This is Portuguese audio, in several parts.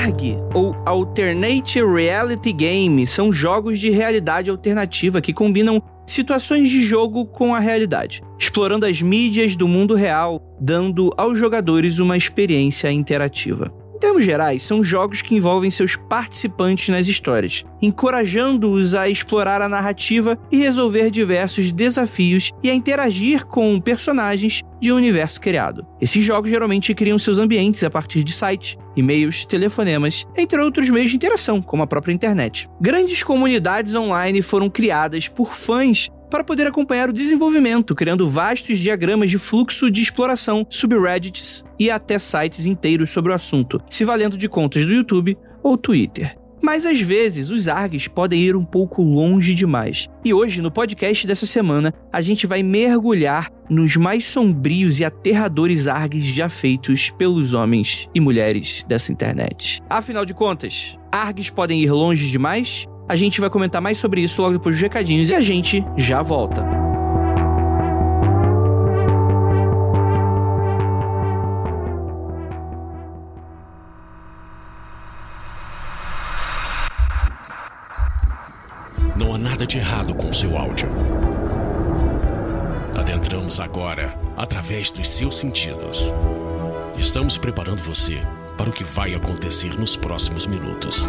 ARG, ou Alternate Reality Game, são jogos de realidade alternativa que combinam situações de jogo com a realidade, explorando as mídias do mundo real, dando aos jogadores uma experiência interativa. Termos gerais, são jogos que envolvem seus participantes nas histórias, encorajando-os a explorar a narrativa e resolver diversos desafios e a interagir com personagens de um universo criado. Esses jogos geralmente criam seus ambientes a partir de sites, e-mails, telefonemas, entre outros meios de interação, como a própria internet. Grandes comunidades online foram criadas por fãs para poder acompanhar o desenvolvimento, criando vastos diagramas de fluxo de exploração, subreddits e até sites inteiros sobre o assunto, se valendo de contas do YouTube ou Twitter. Mas às vezes os ARGs podem ir um pouco longe demais. E hoje, no podcast dessa semana, a gente vai mergulhar nos mais sombrios e aterradores ARGs já feitos pelos homens e mulheres dessa internet. Afinal de contas, ARGs podem ir longe demais? A gente vai comentar mais sobre isso logo depois dos recadinhos e a gente já volta. Não há nada de errado com seu áudio. Adentramos agora através dos seus sentidos. Estamos preparando você para o que vai acontecer nos próximos minutos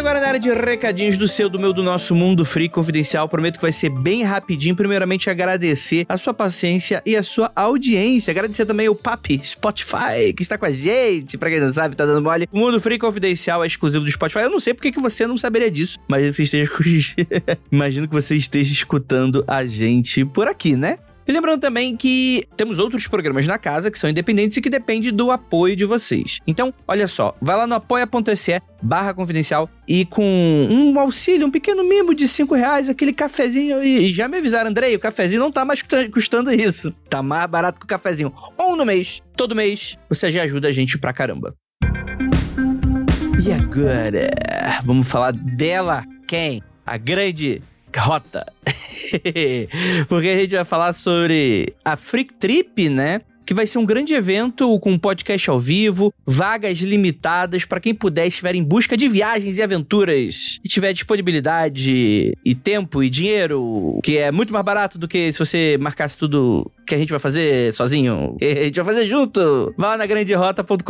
Agora na área de recadinhos do seu, do meu, do nosso mundo free confidencial. Prometo que vai ser bem rapidinho. Primeiramente, agradecer a sua paciência e a sua audiência. Agradecer também o Papi Spotify, que está com a gente. Pra quem não sabe, tá dando mole. O mundo free confidencial é exclusivo do Spotify. Eu não sei porque que você não saberia disso, mas você esteja. Imagino que você esteja escutando a gente por aqui, né? E lembrando também que temos outros programas na casa que são independentes e que dependem do apoio de vocês. Então, olha só, vai lá no apoia.se barra confidencial e com um auxílio, um pequeno mimo de 5 reais, aquele cafezinho. E já me avisaram, Andrei, o cafezinho não tá mais custando isso. Tá mais barato que o cafezinho. Um no mês, todo mês, você já ajuda a gente pra caramba. E agora, vamos falar dela, quem? A grande rota. Porque a gente vai falar sobre a Freak Trip, né? Que vai ser um grande evento com podcast ao vivo, vagas limitadas para quem puder estiver em busca de viagens e aventuras e tiver disponibilidade e tempo e dinheiro, que é muito mais barato do que se você marcasse tudo que a gente vai fazer sozinho. A gente vai fazer junto. Vá na granderota.com.br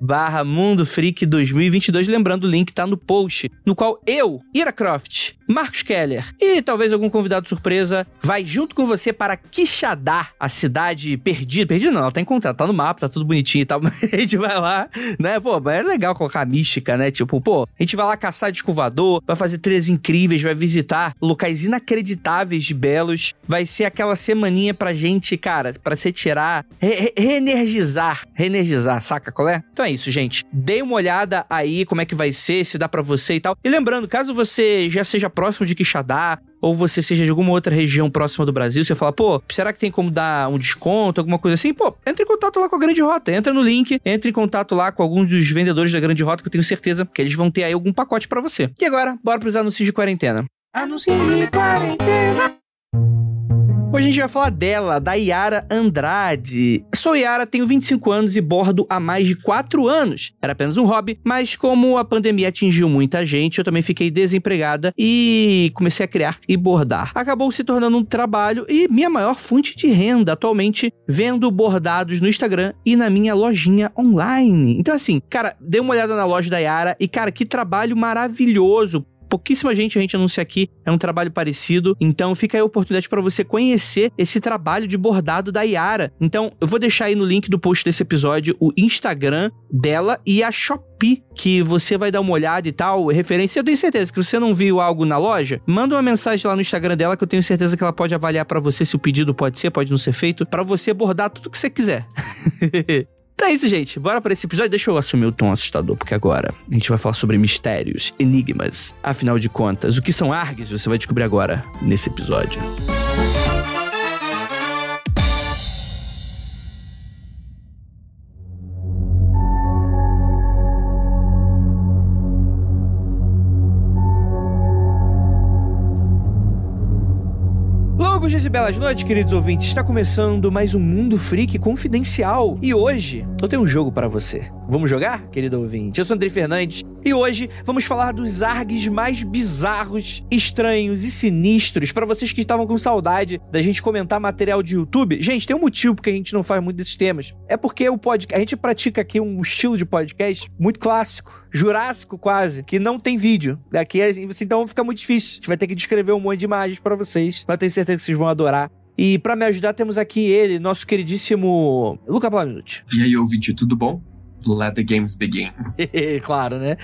barra Mundo Freak 2022. Lembrando, o link tá no post, no qual eu, Ira Croft, Marcos Keller e talvez algum convidado surpresa vai junto com você para Quixadá, a cidade perdida. Perdida não, ela tá encontrada, tá no mapa, tá tudo bonitinho e tal. Mas a gente vai lá, né? Pô, é legal colocar a mística, né? Tipo, pô, a gente vai lá caçar de escovador, vai fazer trilhas incríveis, vai visitar locais inacreditáveis de belos. Vai ser aquela semaninha pra gente, cara, pra você tirar, re reenergizar, reenergizar, saca qual é? Então é isso, gente. Dê uma olhada aí como é que vai ser, se dá para você e tal. E lembrando, caso você já seja próximo de Quixadá, ou você seja de alguma outra região próxima do Brasil, você fala, pô, será que tem como dar um desconto, alguma coisa assim? Pô, entre em contato lá com a Grande Rota, entra no link, entre em contato lá com alguns dos vendedores da Grande Rota, que eu tenho certeza que eles vão ter aí algum pacote para você. E agora, bora pros anúncios de quarentena. Anúncios de quarentena. Hoje a gente vai falar dela, da Yara Andrade. Sou Yara, tenho 25 anos e bordo há mais de 4 anos. Era apenas um hobby, mas como a pandemia atingiu muita gente, eu também fiquei desempregada e comecei a criar e bordar. Acabou se tornando um trabalho e minha maior fonte de renda atualmente, vendo bordados no Instagram e na minha lojinha online. Então assim, cara, dê uma olhada na loja da Yara e cara, que trabalho maravilhoso pouquíssima gente a gente anuncia aqui, é um trabalho parecido. Então fica aí a oportunidade para você conhecer esse trabalho de bordado da Yara. Então eu vou deixar aí no link do post desse episódio o Instagram dela e a Shopee, que você vai dar uma olhada e tal, referência. Eu tenho certeza que você não viu algo na loja, manda uma mensagem lá no Instagram dela que eu tenho certeza que ela pode avaliar para você se o pedido pode ser, pode não ser feito, para você bordar tudo que você quiser. Então é isso, gente. Bora para esse episódio. Deixa eu assumir o tom assustador, porque agora a gente vai falar sobre mistérios, enigmas. Afinal de contas, o que são ARGs você vai descobrir agora nesse episódio. Longos dias e belas noites, queridos ouvintes. Está começando mais um Mundo Freak Confidencial. E hoje eu tenho um jogo para você. Vamos jogar, querido ouvinte? Eu sou Andrei Fernandes e hoje vamos falar dos args mais bizarros, estranhos e sinistros para vocês que estavam com saudade da gente comentar material de YouTube. Gente, tem um motivo porque a gente não faz muito desses temas. É porque o podcast, a gente pratica aqui um estilo de podcast muito clássico, jurássico quase, que não tem vídeo. Aqui então fica muito difícil. A gente vai ter que descrever um monte de imagens para vocês, para ter certeza que vocês vão adorar. E para me ajudar temos aqui ele, nosso queridíssimo Luca Plaminuti. E aí, ouvinte, tudo bom? Let the games begin. claro, né?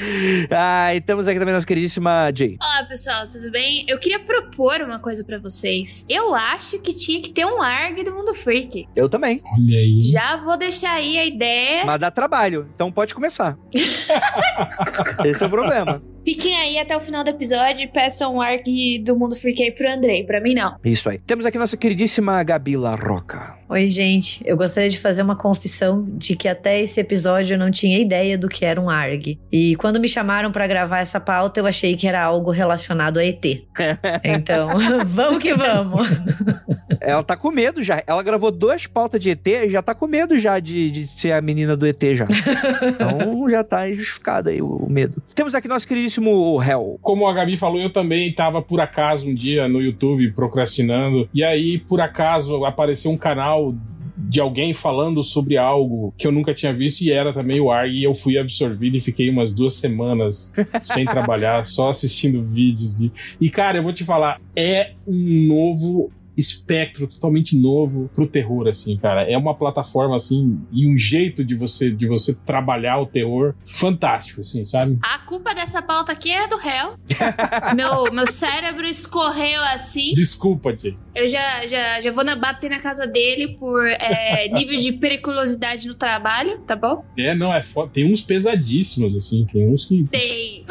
Ah, e temos aqui também a nossa queridíssima Jay. Olá, pessoal, tudo bem? Eu queria propor uma coisa para vocês. Eu acho que tinha que ter um ARG do Mundo Freak. Eu também. Olha aí. Já vou deixar aí a ideia. Mas dá trabalho, então pode começar. Esse é o problema. Fiquem aí até o final do episódio e peçam um ARG do Mundo Freak aí pro Andrei. Pra mim, não. Isso aí. Temos aqui nossa queridíssima Gabi La Roca. Oi, gente. Eu gostaria de fazer uma confissão de que até esse episódio eu não tinha ideia do que era um ARG. E quando me chamaram para gravar essa pauta, eu achei que era algo relacionado a ET. Então, vamos que vamos. Ela tá com medo já. Ela gravou duas pautas de ET e já tá com medo já de, de ser a menina do ET já. Então já tá justificado aí o, o medo. Temos aqui nosso queridíssimo Hell. Como a Gabi falou, eu também tava por acaso um dia no YouTube procrastinando. E aí, por acaso, apareceu um canal de alguém falando sobre algo que eu nunca tinha visto e era também o ARG e eu fui absorvido e fiquei umas duas semanas sem trabalhar, só assistindo vídeos de... E cara, eu vou te falar, é um novo espectro totalmente novo pro terror, assim, cara. É uma plataforma, assim, e um jeito de você de você trabalhar o terror fantástico, assim, sabe? A culpa dessa pauta aqui é do réu. meu, meu cérebro escorreu assim. Desculpa, Jay. Eu já, já, já vou na, bater na casa dele por é, nível de periculosidade no trabalho, tá bom? É, não, é foda. Tem uns pesadíssimos, assim, tem uns que. Tem.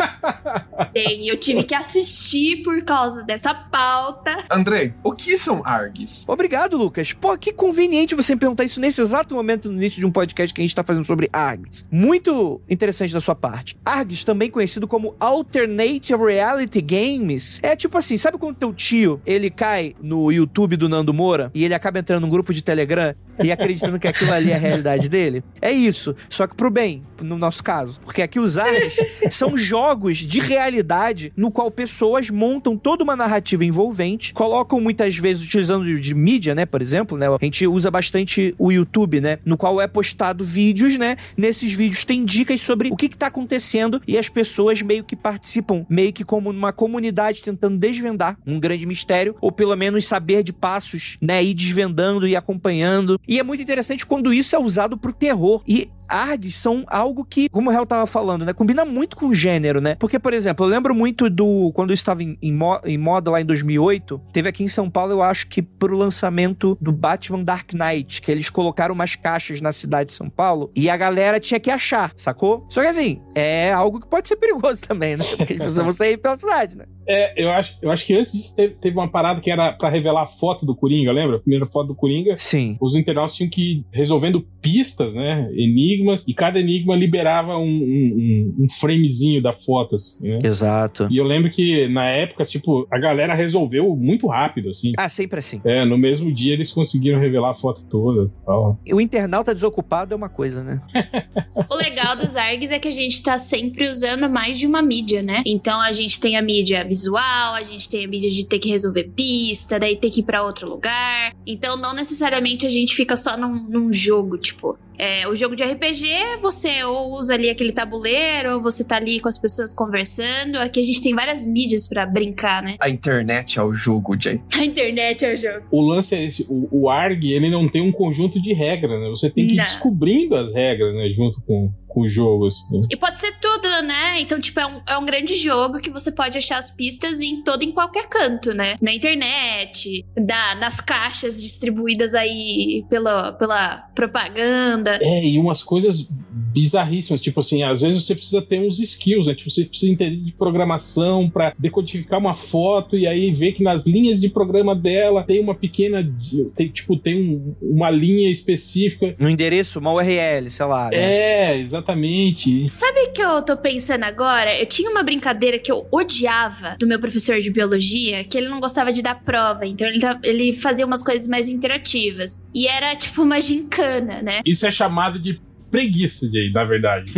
tem. Eu tive que assistir por causa dessa pauta. Andrei, o que são ARGs? Obrigado, Lucas. Pô, que conveniente você perguntar isso nesse exato momento no início de um podcast que a gente tá fazendo sobre ARGs. Muito interessante da sua parte. ARGs, também conhecido como Alternative Reality Games, é tipo assim, sabe quando teu tio, ele cai no YouTube do Nando Moura e ele acaba entrando num grupo de Telegram e acreditando que aquilo ali é a realidade dele? É isso, só que pro bem, no nosso caso. Porque aqui os ARGs são jogos de realidade no qual pessoas montam toda uma narrativa envolvente, colocam muitas vezes utilizando de, mídia, né, por exemplo, né? A gente usa bastante o YouTube, né, no qual é postado vídeos, né? Nesses vídeos tem dicas sobre o que que tá acontecendo e as pessoas meio que participam, meio que como numa comunidade tentando desvendar um grande mistério ou pelo menos saber de passos, né, ir desvendando e acompanhando. E é muito interessante quando isso é usado pro terror. E ARGs são algo que, como o Hel tava falando, né? Combina muito com o gênero, né? Porque, por exemplo, eu lembro muito do. Quando eu estava em, em, mo, em moda lá em 2008, teve aqui em São Paulo, eu acho que pro lançamento do Batman Dark Knight, que eles colocaram umas caixas na cidade de São Paulo e a galera tinha que achar, sacou? Só que assim, é algo que pode ser perigoso também, né? Porque as pessoas vão sair pela cidade, né? É, eu acho, eu acho que antes disso teve, teve uma parada que era para revelar a foto do Coringa, lembra? A primeira foto do Coringa. Sim. Os internautas tinham que ir resolvendo pistas, né? Enigmas, e cada enigma liberava um, um, um framezinho da foto, assim, né? Exato. E eu lembro que na época, tipo, a galera resolveu muito rápido, assim. Ah, sempre assim. É, no mesmo dia eles conseguiram revelar a foto toda. Tal. O internauta desocupado é uma coisa, né? o legal dos ARGs é que a gente tá sempre usando mais de uma mídia, né? Então a gente tem a mídia visual, a gente tem a mídia de ter que resolver pista, daí ter que ir pra outro lugar. Então não necessariamente a gente fica só num, num jogo, tipo. É, o jogo de RPG, você ou usa ali aquele tabuleiro, ou você tá ali com as pessoas conversando. Aqui a gente tem várias mídias para brincar, né? A internet é o jogo, Jay. A internet é o jogo. O lance é esse, o, o ARG, ele não tem um conjunto de regras, né? Você tem que ir Não. descobrindo as regras, né? Junto com o jogo, assim. E pode ser tudo né? Então, tipo, é um, é um grande jogo que você pode achar as pistas em todo em qualquer canto, né? Na internet, da, nas caixas distribuídas aí pela, pela propaganda. É, e umas coisas bizarríssimas. Tipo assim, às vezes você precisa ter uns skills, né? Tipo, você precisa entender de programação para decodificar uma foto e aí ver que nas linhas de programa dela tem uma pequena. Tem, tipo, tem um, uma linha específica. No endereço, uma URL, sei lá. Né? É, exatamente. Sabe o que eu tô pensando agora? Eu tinha uma brincadeira que eu odiava do meu professor de biologia, que ele não gostava de dar prova, então ele, ele fazia umas coisas mais interativas. E era tipo uma gincana, né? Isso é chamado de preguiça, Jay, na verdade.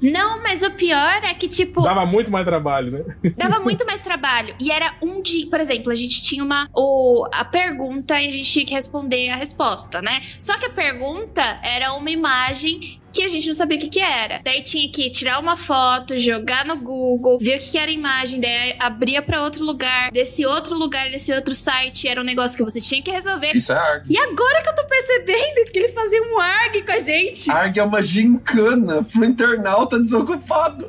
Não, mas o pior é que, tipo. Dava muito mais trabalho, né? Dava muito mais trabalho. E era um dia. Por exemplo, a gente tinha uma. O, a pergunta e a gente tinha que responder a resposta, né? Só que a pergunta era uma imagem que a gente não sabia o que, que era. Daí tinha que tirar uma foto, jogar no Google, ver o que, que era a imagem, daí abria para outro lugar. Desse outro lugar, desse outro site, era um negócio que você tinha que resolver. Isso é ARG. E agora que eu tô percebendo que ele fazia um ARG com a gente. ARG é uma gincana pro internauta desocupado.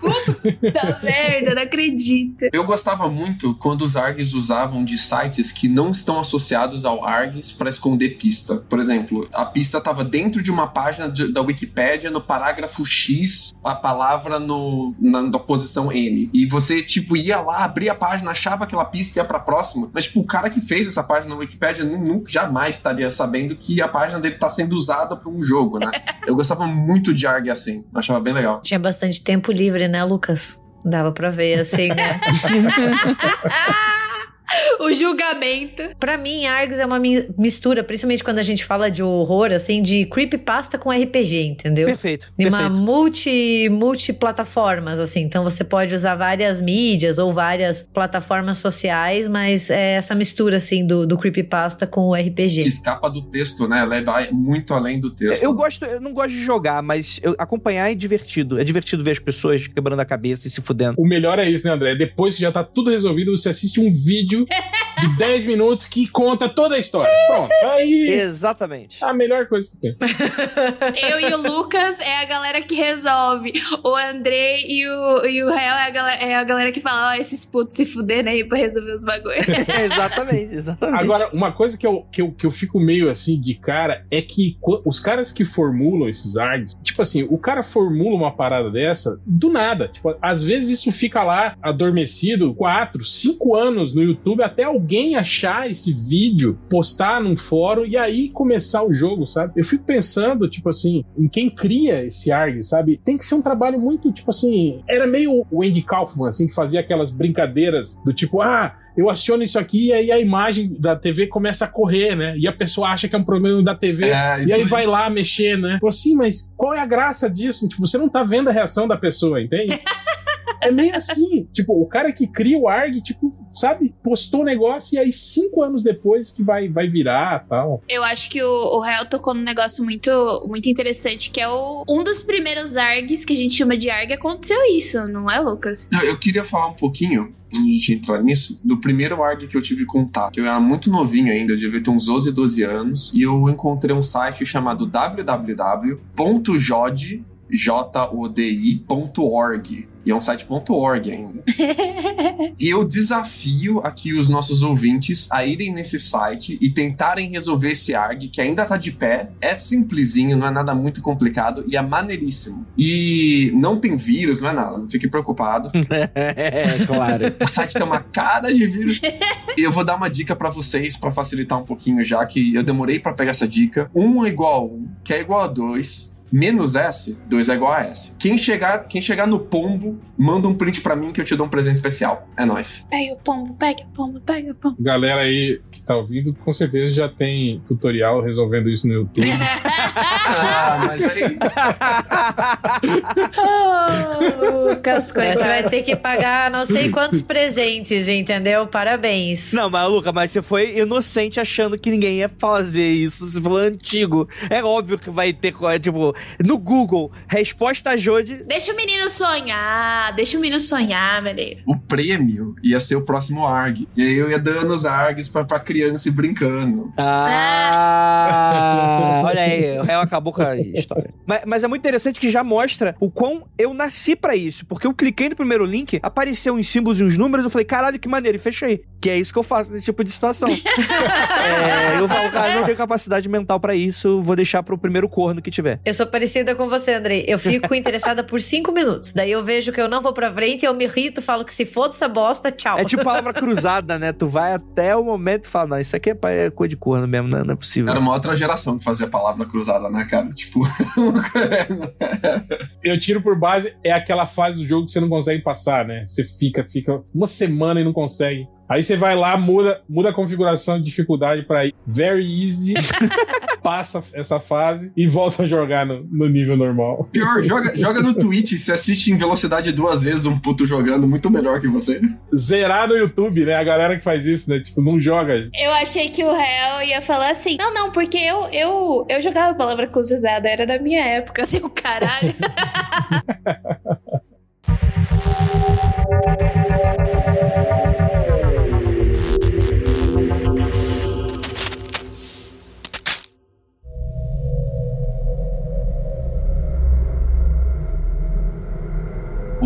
Puta merda, não acredito. Eu gostava muito quando os ARGs usavam de sites que não estão associados ao ARGs para esconder pista. Por exemplo, a pista estava dentro de uma página de, da Wikipedia Wikipédia, no parágrafo X, a palavra no, na, na posição N. E você, tipo, ia lá, abria a página, achava aquela pista e ia pra próxima. Mas, tipo, o cara que fez essa página na Wikipédia nunca, jamais estaria sabendo que a página dele tá sendo usada pra um jogo, né? Eu gostava muito de ARG assim. Achava bem legal. Tinha bastante tempo livre, né, Lucas? Dava pra ver assim, né? o julgamento. Para mim, ARGS é uma mistura, principalmente quando a gente fala de horror, assim, de creepypasta com RPG, entendeu? Perfeito. De uma multi, multiplataformas, assim. Então você pode usar várias mídias ou várias plataformas sociais, mas é essa mistura, assim, do, do creepypasta com o RPG. Que escapa do texto, né? Leva muito além do texto. Eu gosto, eu não gosto de jogar, mas eu, acompanhar é divertido. É divertido ver as pessoas quebrando a cabeça e se fudendo. O melhor é isso, né, André? Depois que já tá tudo resolvido, você assiste um vídeo de 10 minutos que conta toda a história. Pronto. Aí. Exatamente. A melhor coisa que tem. Eu e o Lucas é a galera que resolve. O André e o, e o Real é a, galera, é a galera que fala: Ó, oh, esses putos se fuderam aí pra resolver os bagulhos. exatamente, exatamente. Agora, uma coisa que eu, que, eu, que eu fico meio assim de cara é que os caras que formulam esses ARGs, tipo assim, o cara formula uma parada dessa do nada. Tipo, às vezes isso fica lá adormecido 4, 5 anos no YouTube YouTube até alguém achar esse vídeo, postar num fórum e aí começar o jogo, sabe? Eu fico pensando, tipo assim, em quem cria esse ARG, sabe? Tem que ser um trabalho muito, tipo assim. Era meio o Andy Kaufman, assim, que fazia aquelas brincadeiras do tipo, ah eu aciono isso aqui e aí a imagem da TV começa a correr, né? E a pessoa acha que é um problema da TV é, e aí, aí, vai lá mexer, né? Pô, assim, mas qual é a graça disso? Tipo, você não tá vendo a reação da pessoa, entende? é meio assim. Tipo, o cara que cria o ARG, tipo, sabe, postou o negócio e aí cinco anos depois que vai, vai virar tal. Eu acho que o, o Real tocou num negócio muito, muito interessante, que é o, um dos primeiros ARGs que a gente chama de ARG, aconteceu isso, não é, Lucas? Não, eu queria falar um pouquinho antes de a gente entrar nisso, do primeiro ARG que eu tive contato. Eu era muito novinho ainda, eu devia ter uns 11, 12 anos, e eu encontrei um site chamado www.jod jodi.org. E é um site.org ainda. e eu desafio aqui os nossos ouvintes a irem nesse site e tentarem resolver esse ARG, que ainda tá de pé. É simplesinho, não é nada muito complicado e é maneiríssimo. E não tem vírus, não é nada, não fique preocupado. é, claro. O site tem uma cara de vírus. e eu vou dar uma dica para vocês, para facilitar um pouquinho, já que eu demorei para pegar essa dica. 1 é igual a 1, que é igual a 2 menos S, 2 é igual a S. Quem chegar, quem chegar no pombo, manda um print para mim que eu te dou um presente especial. É nóis. Pega o pombo, pega o pombo, pega o pombo. Galera aí que tá ouvindo, com certeza já tem tutorial resolvendo isso no YouTube. ah, mas aí. oh, Lucas, você vai ter que pagar não sei quantos presentes, entendeu? Parabéns. Não, mas Luca, mas você foi inocente achando que ninguém ia fazer isso. Você falou antigo. É óbvio que vai ter, tipo, no Google, resposta Jode. Deixa o menino sonhar, deixa o menino sonhar, menino. O prêmio ia ser o próximo ARG. E aí eu ia dando os ARGs pra, pra criança e brincando. Ah! olha aí, o réu acabou com a história. Mas, mas é muito interessante que já mostra o quão eu nasci pra isso. Porque eu cliquei no primeiro link, apareceu uns símbolos e uns números, eu falei, caralho, que maneiro, e fechei. Que é isso que eu faço nesse tipo de situação. é, eu falo, cara, eu não tenho capacidade mental pra isso, vou deixar pro primeiro corno que tiver. Eu sou parecida com você, Andrei. Eu fico interessada por cinco minutos. Daí eu vejo que eu não vou pra frente, eu me irrito, falo que se foda essa bosta, tchau. É tipo palavra cruzada, né? Tu vai até o momento e fala, não, isso aqui é, é coisa de corno mesmo, não, não é possível. Era uma outra geração que fazia palavra cruzada, né, cara? Tipo. Eu tiro por base, é aquela fase do jogo que você não consegue passar, né? Você fica, fica uma semana e não consegue. Aí você vai lá, muda, muda a configuração de dificuldade pra very easy, passa essa fase e volta a jogar no, no nível normal. Pior, joga, joga no Twitch, você assiste em velocidade duas vezes um puto jogando muito melhor que você. Zerar no YouTube, né? A galera que faz isso, né? Tipo, não joga. Eu achei que o réu ia falar assim: não, não, porque eu, eu, eu jogava a palavra cruzada, era da minha época, deu caralho.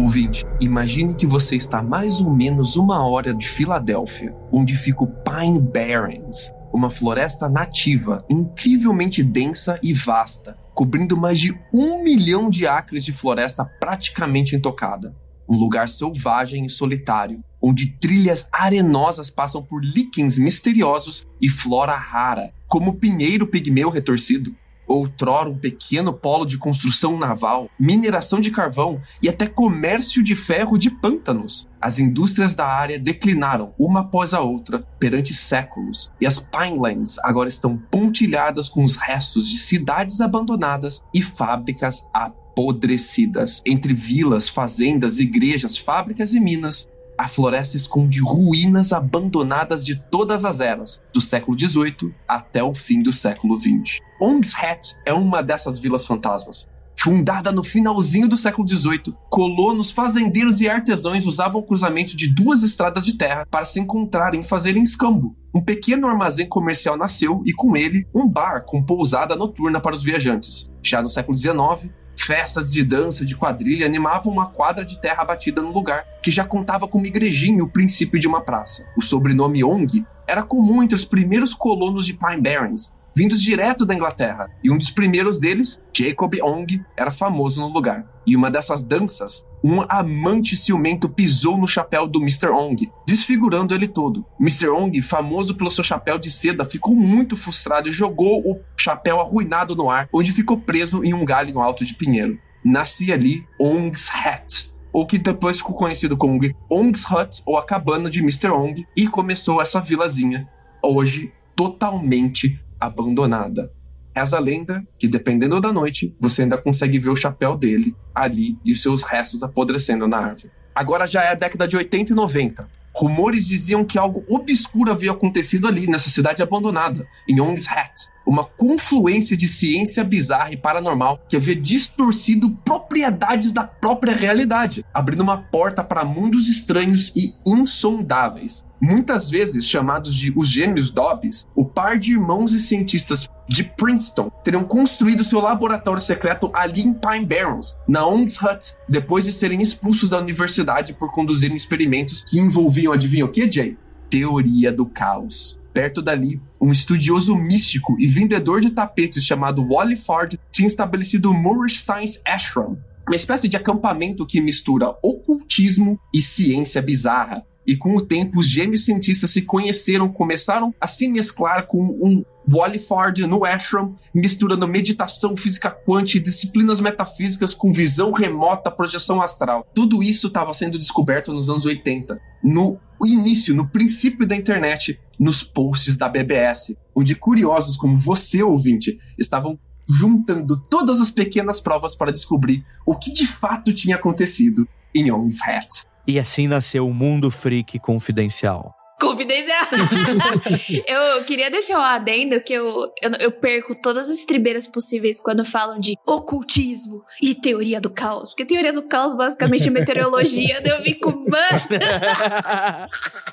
Ouvinte, imagine que você está mais ou menos uma hora de Filadélfia, onde fica o Pine Barrens, uma floresta nativa incrivelmente densa e vasta, cobrindo mais de um milhão de acres de floresta praticamente intocada. Um lugar selvagem e solitário, onde trilhas arenosas passam por líquens misteriosos e flora rara, como o pinheiro pigmeu retorcido. Outrora um pequeno polo de construção naval, mineração de carvão e até comércio de ferro de pântanos. As indústrias da área declinaram uma após a outra perante séculos, e as Pinelands agora estão pontilhadas com os restos de cidades abandonadas e fábricas apodrecidas. Entre vilas, fazendas, igrejas, fábricas e minas, a floresta esconde ruínas abandonadas de todas as eras, do século XVIII até o fim do século XX. Ong's Hat é uma dessas vilas fantasmas. Fundada no finalzinho do século XVIII, colonos, fazendeiros e artesãos usavam o cruzamento de duas estradas de terra para se encontrarem e fazerem escambo. Um pequeno armazém comercial nasceu e, com ele, um bar com pousada noturna para os viajantes. Já no século XIX, Festas de dança de quadrilha animavam uma quadra de terra batida no lugar, que já contava com uma igrejinha o princípio de uma praça. O sobrenome Ong era comum entre os primeiros colonos de Pine Barrens, vindos direto da Inglaterra, e um dos primeiros deles, Jacob Ong, era famoso no lugar. E uma dessas danças, um amante ciumento pisou no chapéu do Mr. Ong, desfigurando ele todo. Mr. Ong, famoso pelo seu chapéu de seda, ficou muito frustrado e jogou o chapéu arruinado no ar, onde ficou preso em um galho alto de pinheiro. Nascia ali Ong's Hat, ou que depois ficou conhecido como Ong's Hut, ou a cabana de Mr. Ong, e começou essa vilazinha, hoje totalmente abandonada. Reza a lenda que, dependendo da noite, você ainda consegue ver o chapéu dele ali e os seus restos apodrecendo na árvore. Agora já é a década de 80 e 90. Rumores diziam que algo obscuro havia acontecido ali, nessa cidade abandonada, em Ong's Hat. Uma confluência de ciência bizarra e paranormal que havia distorcido propriedades da própria realidade, abrindo uma porta para mundos estranhos e insondáveis. Muitas vezes chamados de os gêmeos Dobbs, o par de irmãos e cientistas de Princeton teriam construído seu laboratório secreto ali em Pine Barrens, na Ong's Hut, depois de serem expulsos da universidade por conduzirem experimentos que envolviam, adivinha o que, Jay? Teoria do caos. Perto dali, um estudioso místico e vendedor de tapetes chamado Wally Ford tinha estabelecido o Moorish Science Ashram, uma espécie de acampamento que mistura ocultismo e ciência bizarra. E com o tempo, os gêmeos cientistas se conheceram, começaram a se mesclar com um Wally Ford no ashram, misturando meditação, física quântica e disciplinas metafísicas com visão remota, projeção astral. Tudo isso estava sendo descoberto nos anos 80, no início, no princípio da internet, nos posts da BBS, onde curiosos como você, ouvinte, estavam juntando todas as pequenas provas para descobrir o que de fato tinha acontecido em Ong's Hat. E assim nasceu o Mundo Freak Confidencial. Confidencial. eu queria deixar um adendo que eu, eu, eu, perco todas as tribeiras possíveis quando falam de ocultismo e teoria do caos. Porque teoria do caos basicamente é meteorologia, daí eu fico, mano.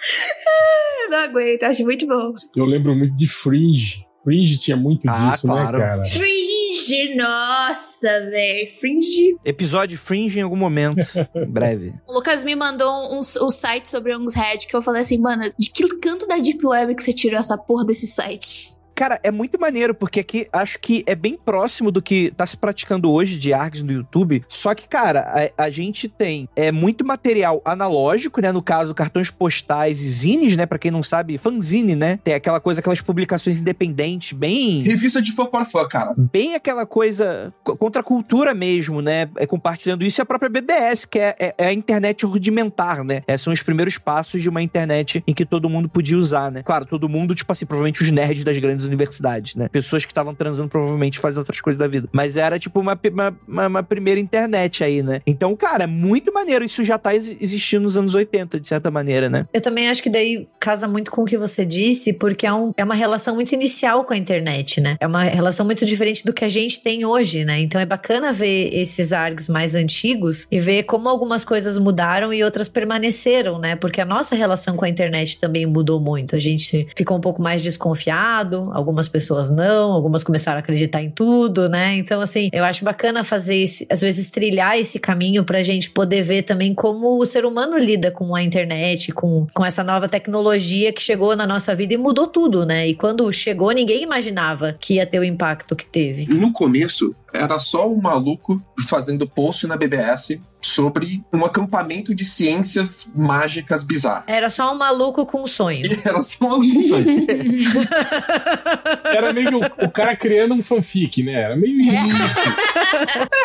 não aguento, acho muito bom. Eu lembro muito de Fringe. Fringe tinha muito ah, disso, né, claro. né, cara? Fringe, nossa, velho. Fringe. Episódio Fringe em algum momento. breve. O Lucas me mandou um, um, um site sobre Young's Head que eu falei assim, mano, de que canto da Deep Web que você tirou essa porra desse site? Cara, é muito maneiro, porque aqui acho que é bem próximo do que tá se praticando hoje de ARGs no YouTube. Só que, cara, a, a, gente tem é muito material analógico, né? No caso, cartões postais e zines, né? Pra quem não sabe, fanzine, né? Tem aquela coisa, aquelas publicações independentes, bem. Revista de fã para fã, cara. Bem aquela coisa contra a cultura mesmo, né? É compartilhando isso e a própria BBS, que é, é, é a internet rudimentar, né? É, são os primeiros passos de uma internet em que todo mundo podia usar, né? Claro, todo mundo, tipo assim, provavelmente os nerds das grandes universidades, né? Pessoas que estavam transando provavelmente fazem outras coisas da vida. Mas era tipo uma, uma, uma, primeira internet aí, né? Então, cara, é muito maneiro. Isso já tá existindo nos anos 80, de certa maneira, né? Eu também acho que daí casa muito com o que você disse, porque é, um, é uma relação muito inicial com a internet, né? É uma relação muito diferente do que a gente tem hoje, né? Então é bacana ver esses ARGs mais antigos e ver como algumas coisas mudaram e outras permaneceram, né? Porque a nossa relação com a internet também mudou muito. A gente ficou um pouco mais desconfiado, algumas pessoas não, algumas começaram a acreditar em tudo, né? Então, assim, eu acho bacana fazer esse, às vezes trilhar esse caminho pra gente poder ver também como o ser humano lida com a internet, com, com essa nova tecnologia que chegou na nossa vida e mudou tudo, né? E quando chegou, ninguém imaginava que ia ter o impacto que teve. No começo, era só um maluco fazendo post na BBS sobre um acampamento de ciências mágicas bizarras. Era só um maluco com um sonho. Era só um maluco com um sonho. Era meio o, o, cara criando um fanfic, né? Era meio isso.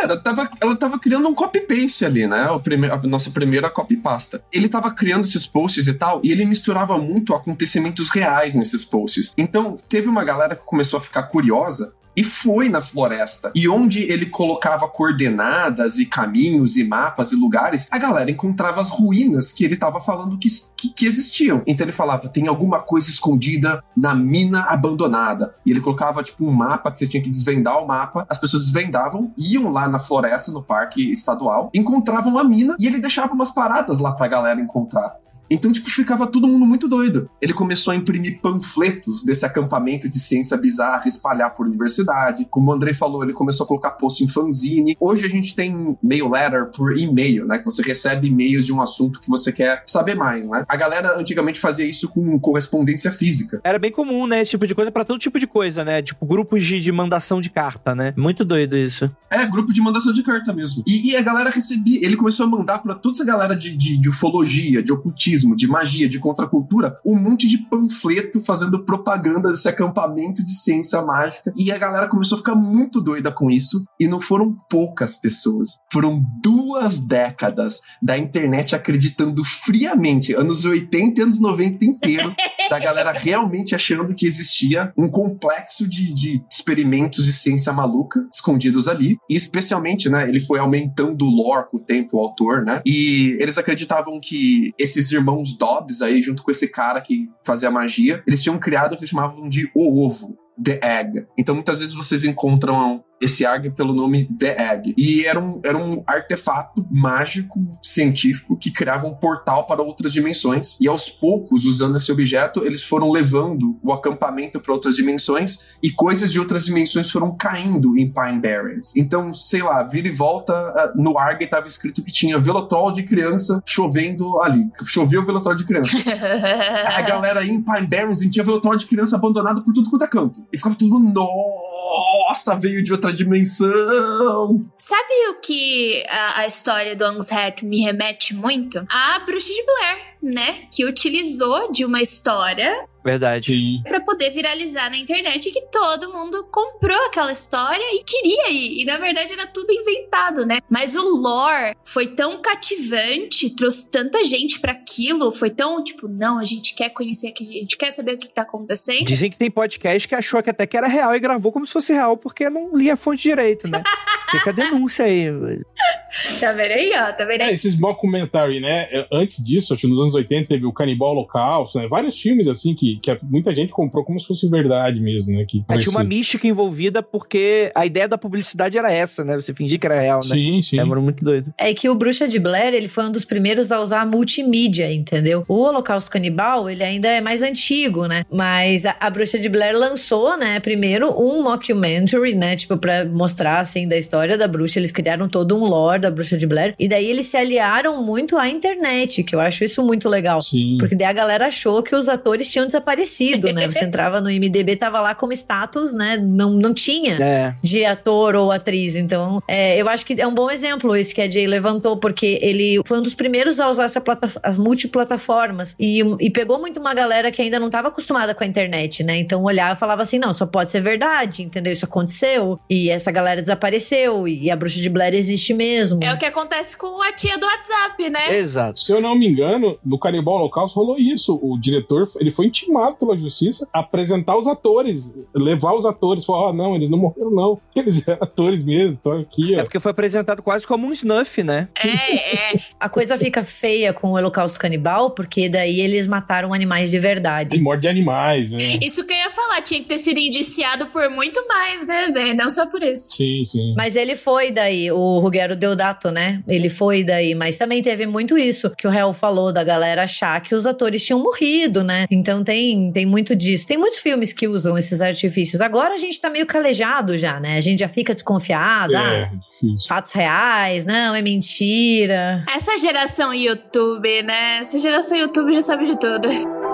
Era, tava, ela tava criando um copy-paste ali, né? O prime, a nossa primeira copy-pasta. Ele tava criando esses posts e tal, e ele misturava muito acontecimentos reais nesses posts. Então, teve uma galera que começou a ficar curiosa e foi na floresta. E onde ele colocava coordenadas e caminhos e mapas e lugares, a galera encontrava as ruínas que ele estava falando que, que, que, existiam. Então ele falava: tem alguma coisa escondida na mina abandonada. E ele colocava tipo um mapa que você tinha que desvendar o mapa. As pessoas desvendavam, iam lá na floresta, no parque estadual, encontravam a mina e ele deixava umas paradas lá pra galera encontrar. Então, tipo, ficava todo mundo muito doido. Ele começou a imprimir panfletos desse acampamento de ciência bizarra, espalhar por universidade. Como o Andrei falou, ele começou a colocar post em fanzine. Hoje a gente tem mail letter por e-mail, né? Que você recebe e-mails de um assunto que você quer saber mais, né? A galera antigamente fazia isso com correspondência física. Era bem comum, né? Esse tipo de coisa para todo tipo de coisa, né? Tipo, grupos de, de mandação de carta, né? Muito doido isso. É, grupo de mandação de carta mesmo. E, e a galera recebia, ele começou a mandar para toda essa galera de, de, de ufologia, de ocultismo de magia, de contracultura, um monte de panfleto fazendo propaganda desse acampamento de ciência mágica. E a galera começou a ficar muito doida com isso. E não foram poucas pessoas, foram duas décadas da internet acreditando friamente, anos 80 e anos 90 inteiro, da galera realmente achando que existia um complexo de, de experimentos de ciência maluca escondidos ali. E especialmente, né, ele foi aumentando o lore com o tempo, o autor, né? E eles acreditavam que esses irmãos irmãos Dobbs aí, junto com esse cara que fazia magia, eles tinham criado o que eles chamavam de o ovo. The Egg. Então muitas vezes vocês encontram esse ARG pelo nome The Egg. E era um, era um artefato mágico, científico, que criava um portal para outras dimensões. E aos poucos, usando esse objeto, eles foram levando o acampamento para outras dimensões e coisas de outras dimensões foram caindo em Pine Barrens. Então, sei lá, vira e volta, ah, no ARG estava escrito que tinha velotrol de criança chovendo ali. Choveu velotrol de criança. a galera aí em Pine Barrens tinha velotrol de criança abandonado por tudo quanto é canto. E ficava tudo, nossa, veio de outra dimensão. Sabe o que a, a história do Hat me remete muito? A Bruxa de Blair né, que utilizou de uma história Verdade. Pra poder viralizar na internet que todo mundo comprou aquela história e queria ir. E na verdade era tudo inventado, né? Mas o lore foi tão cativante, trouxe tanta gente para aquilo, foi tão tipo, não, a gente quer conhecer aqui, a gente quer saber o que, que tá acontecendo. Dizem que tem podcast que achou que até que era real e gravou como se fosse real porque não lia a fonte direito, né? Fica a denúncia aí. Tá vendo aí, ó? Tá vendo aí? É, esses mockumentary, né? É, Antes disso, acho que nos anos 80 teve o Canibal Holocausto, né? Vários filmes assim que, que muita gente comprou como se fosse verdade mesmo, né? Que É, tinha uma mística envolvida porque a ideia da publicidade era essa, né? Você fingir que era real, né? Sim, sim. É muito doido. É que o Bruxa de Blair, ele foi um dos primeiros a usar multimídia, entendeu? O Holocausto Canibal, ele ainda é mais antigo, né? Mas a, a Bruxa de Blair lançou, né, primeiro um mockumentary, né, tipo pra mostrar assim da história da bruxa, eles criaram todo um lore da Bruxa de Blair e daí eles se aliaram muito à internet, que eu acho isso muito legal. Sim. Porque daí a galera achou que os atores tinham desaparecido, né? Você entrava no IMDB, tava lá como status, né? Não, não tinha É. de ator ou atriz. Então, é, eu acho que é um bom exemplo esse que a Jay levantou, porque ele foi um dos primeiros a usar essa plata as multiplataformas e, e pegou muito uma galera que ainda não estava acostumada com a internet, né? Então olhava e falava assim: não, só pode ser verdade, entendeu? Isso aconteceu e essa galera desapareceu e a bruxa de Blair existe mesmo. É o que acontece com a tia do WhatsApp, né? Exato. Se eu não me engano, no Canibal Holocausto rolou isso. O diretor ele foi intimado pela justiça a apresentar os atores, levar os atores. Falar, ah, não, eles não morreram, não. Eles eram atores mesmo, estão aqui, É ó. porque foi apresentado quase como um snuff, né? É, é. A coisa fica feia com o Holocausto Canibal, porque daí eles mataram animais de De verdade. morte de animais, né? Isso que eu ia falar, tinha que ter sido indiciado por muito mais, né, velho? Não só por isso. Sim, sim. Mas ele foi daí, o Ruggero Deodato, né? Ele foi daí, mas também teve muito isso que o réu falou da galera achar que os atores tinham morrido, né? Então tem, tem muito disso. Tem muitos filmes que usam esses artifícios. Agora a gente tá meio calejado já, né? A gente já fica desconfiado. É, Ah, difícil. fatos reais, não, é mentira. Essa geração YouTube, né? Essa geração YouTube já sabe de tudo.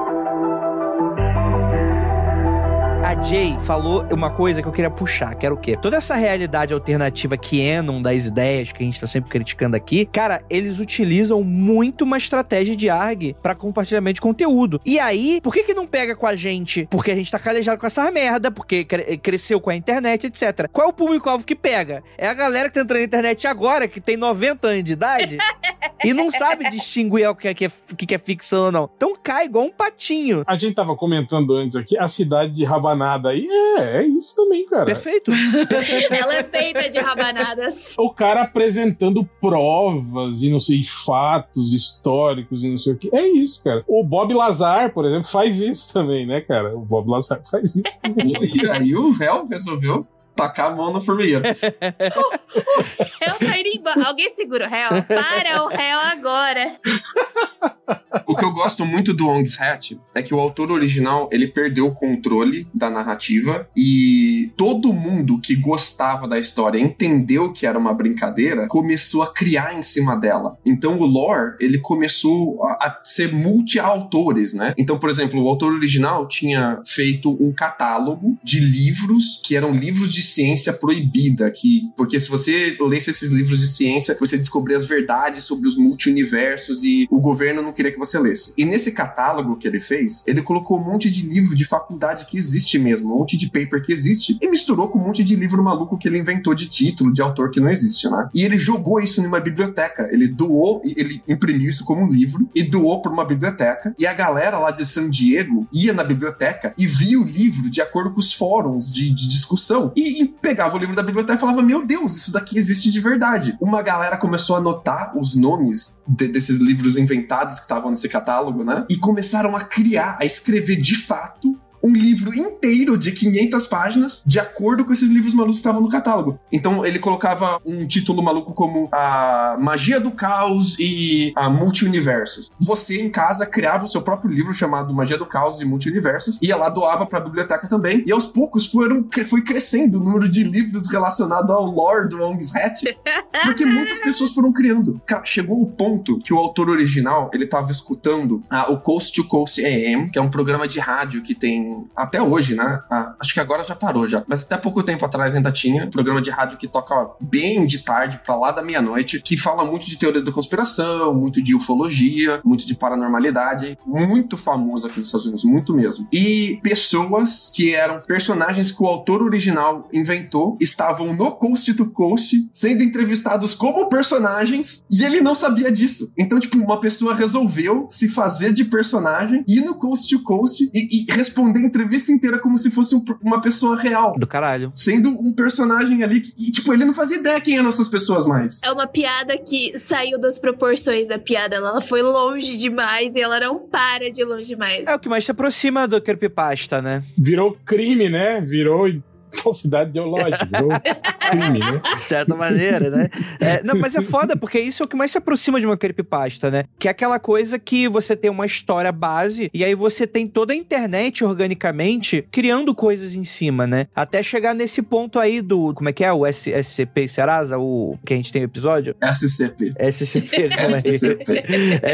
A Jay falou uma coisa que eu queria puxar, que era o quê? Toda essa realidade alternativa que Enon das ideias que a gente tá sempre criticando aqui, cara, eles utilizam muito uma estratégia de ARG pra compartilhamento de conteúdo. E aí, por que que não pega com a gente? Porque a gente tá calejado com essa merda, porque cre- cresceu com a internet, etc. Qual é o público-alvo que pega? É a galera que tá entrando na internet agora, que tem 90 anos de idade e não sabe distinguir o que é, que é, que é ficção ou não. Então cai igual um patinho. A gente tava comentando antes aqui, a cidade de Rabanada aí, é, é isso também, cara. Perfeito. Ela é feita de rabanadas. O cara apresentando provas e não sei, fatos históricos e não sei o que. É isso, cara. O Bob Lazar, por exemplo, faz isso também, né, cara? O Bob Lazar faz isso também. E aí o réu resolveu tacar a mão na formigueira. réu tá indo embora. Alguém segura o réu? Para o réu agora. O que eu gosto muito do Ong's Hat é que o autor original ele perdeu o controle da narrativa e todo mundo que gostava da história entendeu que era uma brincadeira começou a criar em cima dela. Então o lore ele começou a, a ser multi-autores, né? Então, por exemplo, o autor original tinha feito um catálogo de livros que eram livros de ciência proibida, que porque se você lesse esses livros de ciência você descobria as verdades sobre os multiversos e o governo não queria que você lesse. E nesse catálogo que ele fez, ele colocou um monte de livro de faculdade que existe mesmo, um monte de paper que existe, e misturou com um monte de livro maluco que ele inventou de título, de autor que não existe, né? E ele jogou isso numa biblioteca. Ele doou, ele imprimiu isso como um livro e doou para uma biblioteca. E a galera lá de San Diego ia na biblioteca e via o livro de acordo com os fóruns de, de discussão. E, e pegava o livro da biblioteca e falava: Meu Deus, isso daqui existe de verdade. Uma galera começou a anotar os nomes de- desses livros inventados que estavam nesse catálogo, né? E começaram a criar, a escrever de fato um livro inteiro de 500 páginas de acordo com esses livros malucos que estavam no catálogo. Então ele colocava um título maluco como a Magia do Caos e a Multiuniversos. Você em casa criava o seu próprio livro chamado Magia do Caos e Multiuniversos, ia lá doava para a biblioteca também. E aos poucos foram foi crescendo o número de livros relacionados ao lore do Hat, porque muitas pessoas foram criando. Cara, chegou o ponto que o autor original, ele tava escutando ah, o Coast to Coast AM, que é um programa de rádio que tem até hoje, né? Ah, acho que agora já parou já, mas até pouco tempo atrás ainda tinha um programa de rádio que toca bem de tarde pra lá da meia-noite, que fala muito de teoria da conspiração, muito de ufologia, muito de paranormalidade, muito famoso aqui nos Estados Unidos, muito mesmo. E pessoas que eram personagens que o autor original inventou estavam no Coast to Coast sendo entrevistados como personagens e ele não sabia disso. Então, tipo, uma pessoa resolveu se fazer de personagem, ir no Coast to Coast e, e responder a entrevista inteira como se fosse um- uma pessoa real. Do caralho. Sendo um personagem ali que, e, tipo, ele não fazia ideia quem eram essas pessoas mais. É uma piada que saiu das proporções da piada. Ela foi longe demais e ela não para de longe demais. É o que mais se aproxima do creepypasta, né? Virou crime, né? Virou falsidade ideológica. Virou crime, né? De certa maneira, né? É, não, mas é foda, porque isso é o que mais se aproxima de uma creepypasta, né? Que é aquela coisa que você tem uma história base e aí você tem toda a internet organicamente criando coisas em cima, né? Até chegar nesse ponto aí do. Como é que é? O S SCP Serasa? O que a gente tem o episódio? SCP. SCP, calma aí. SCP.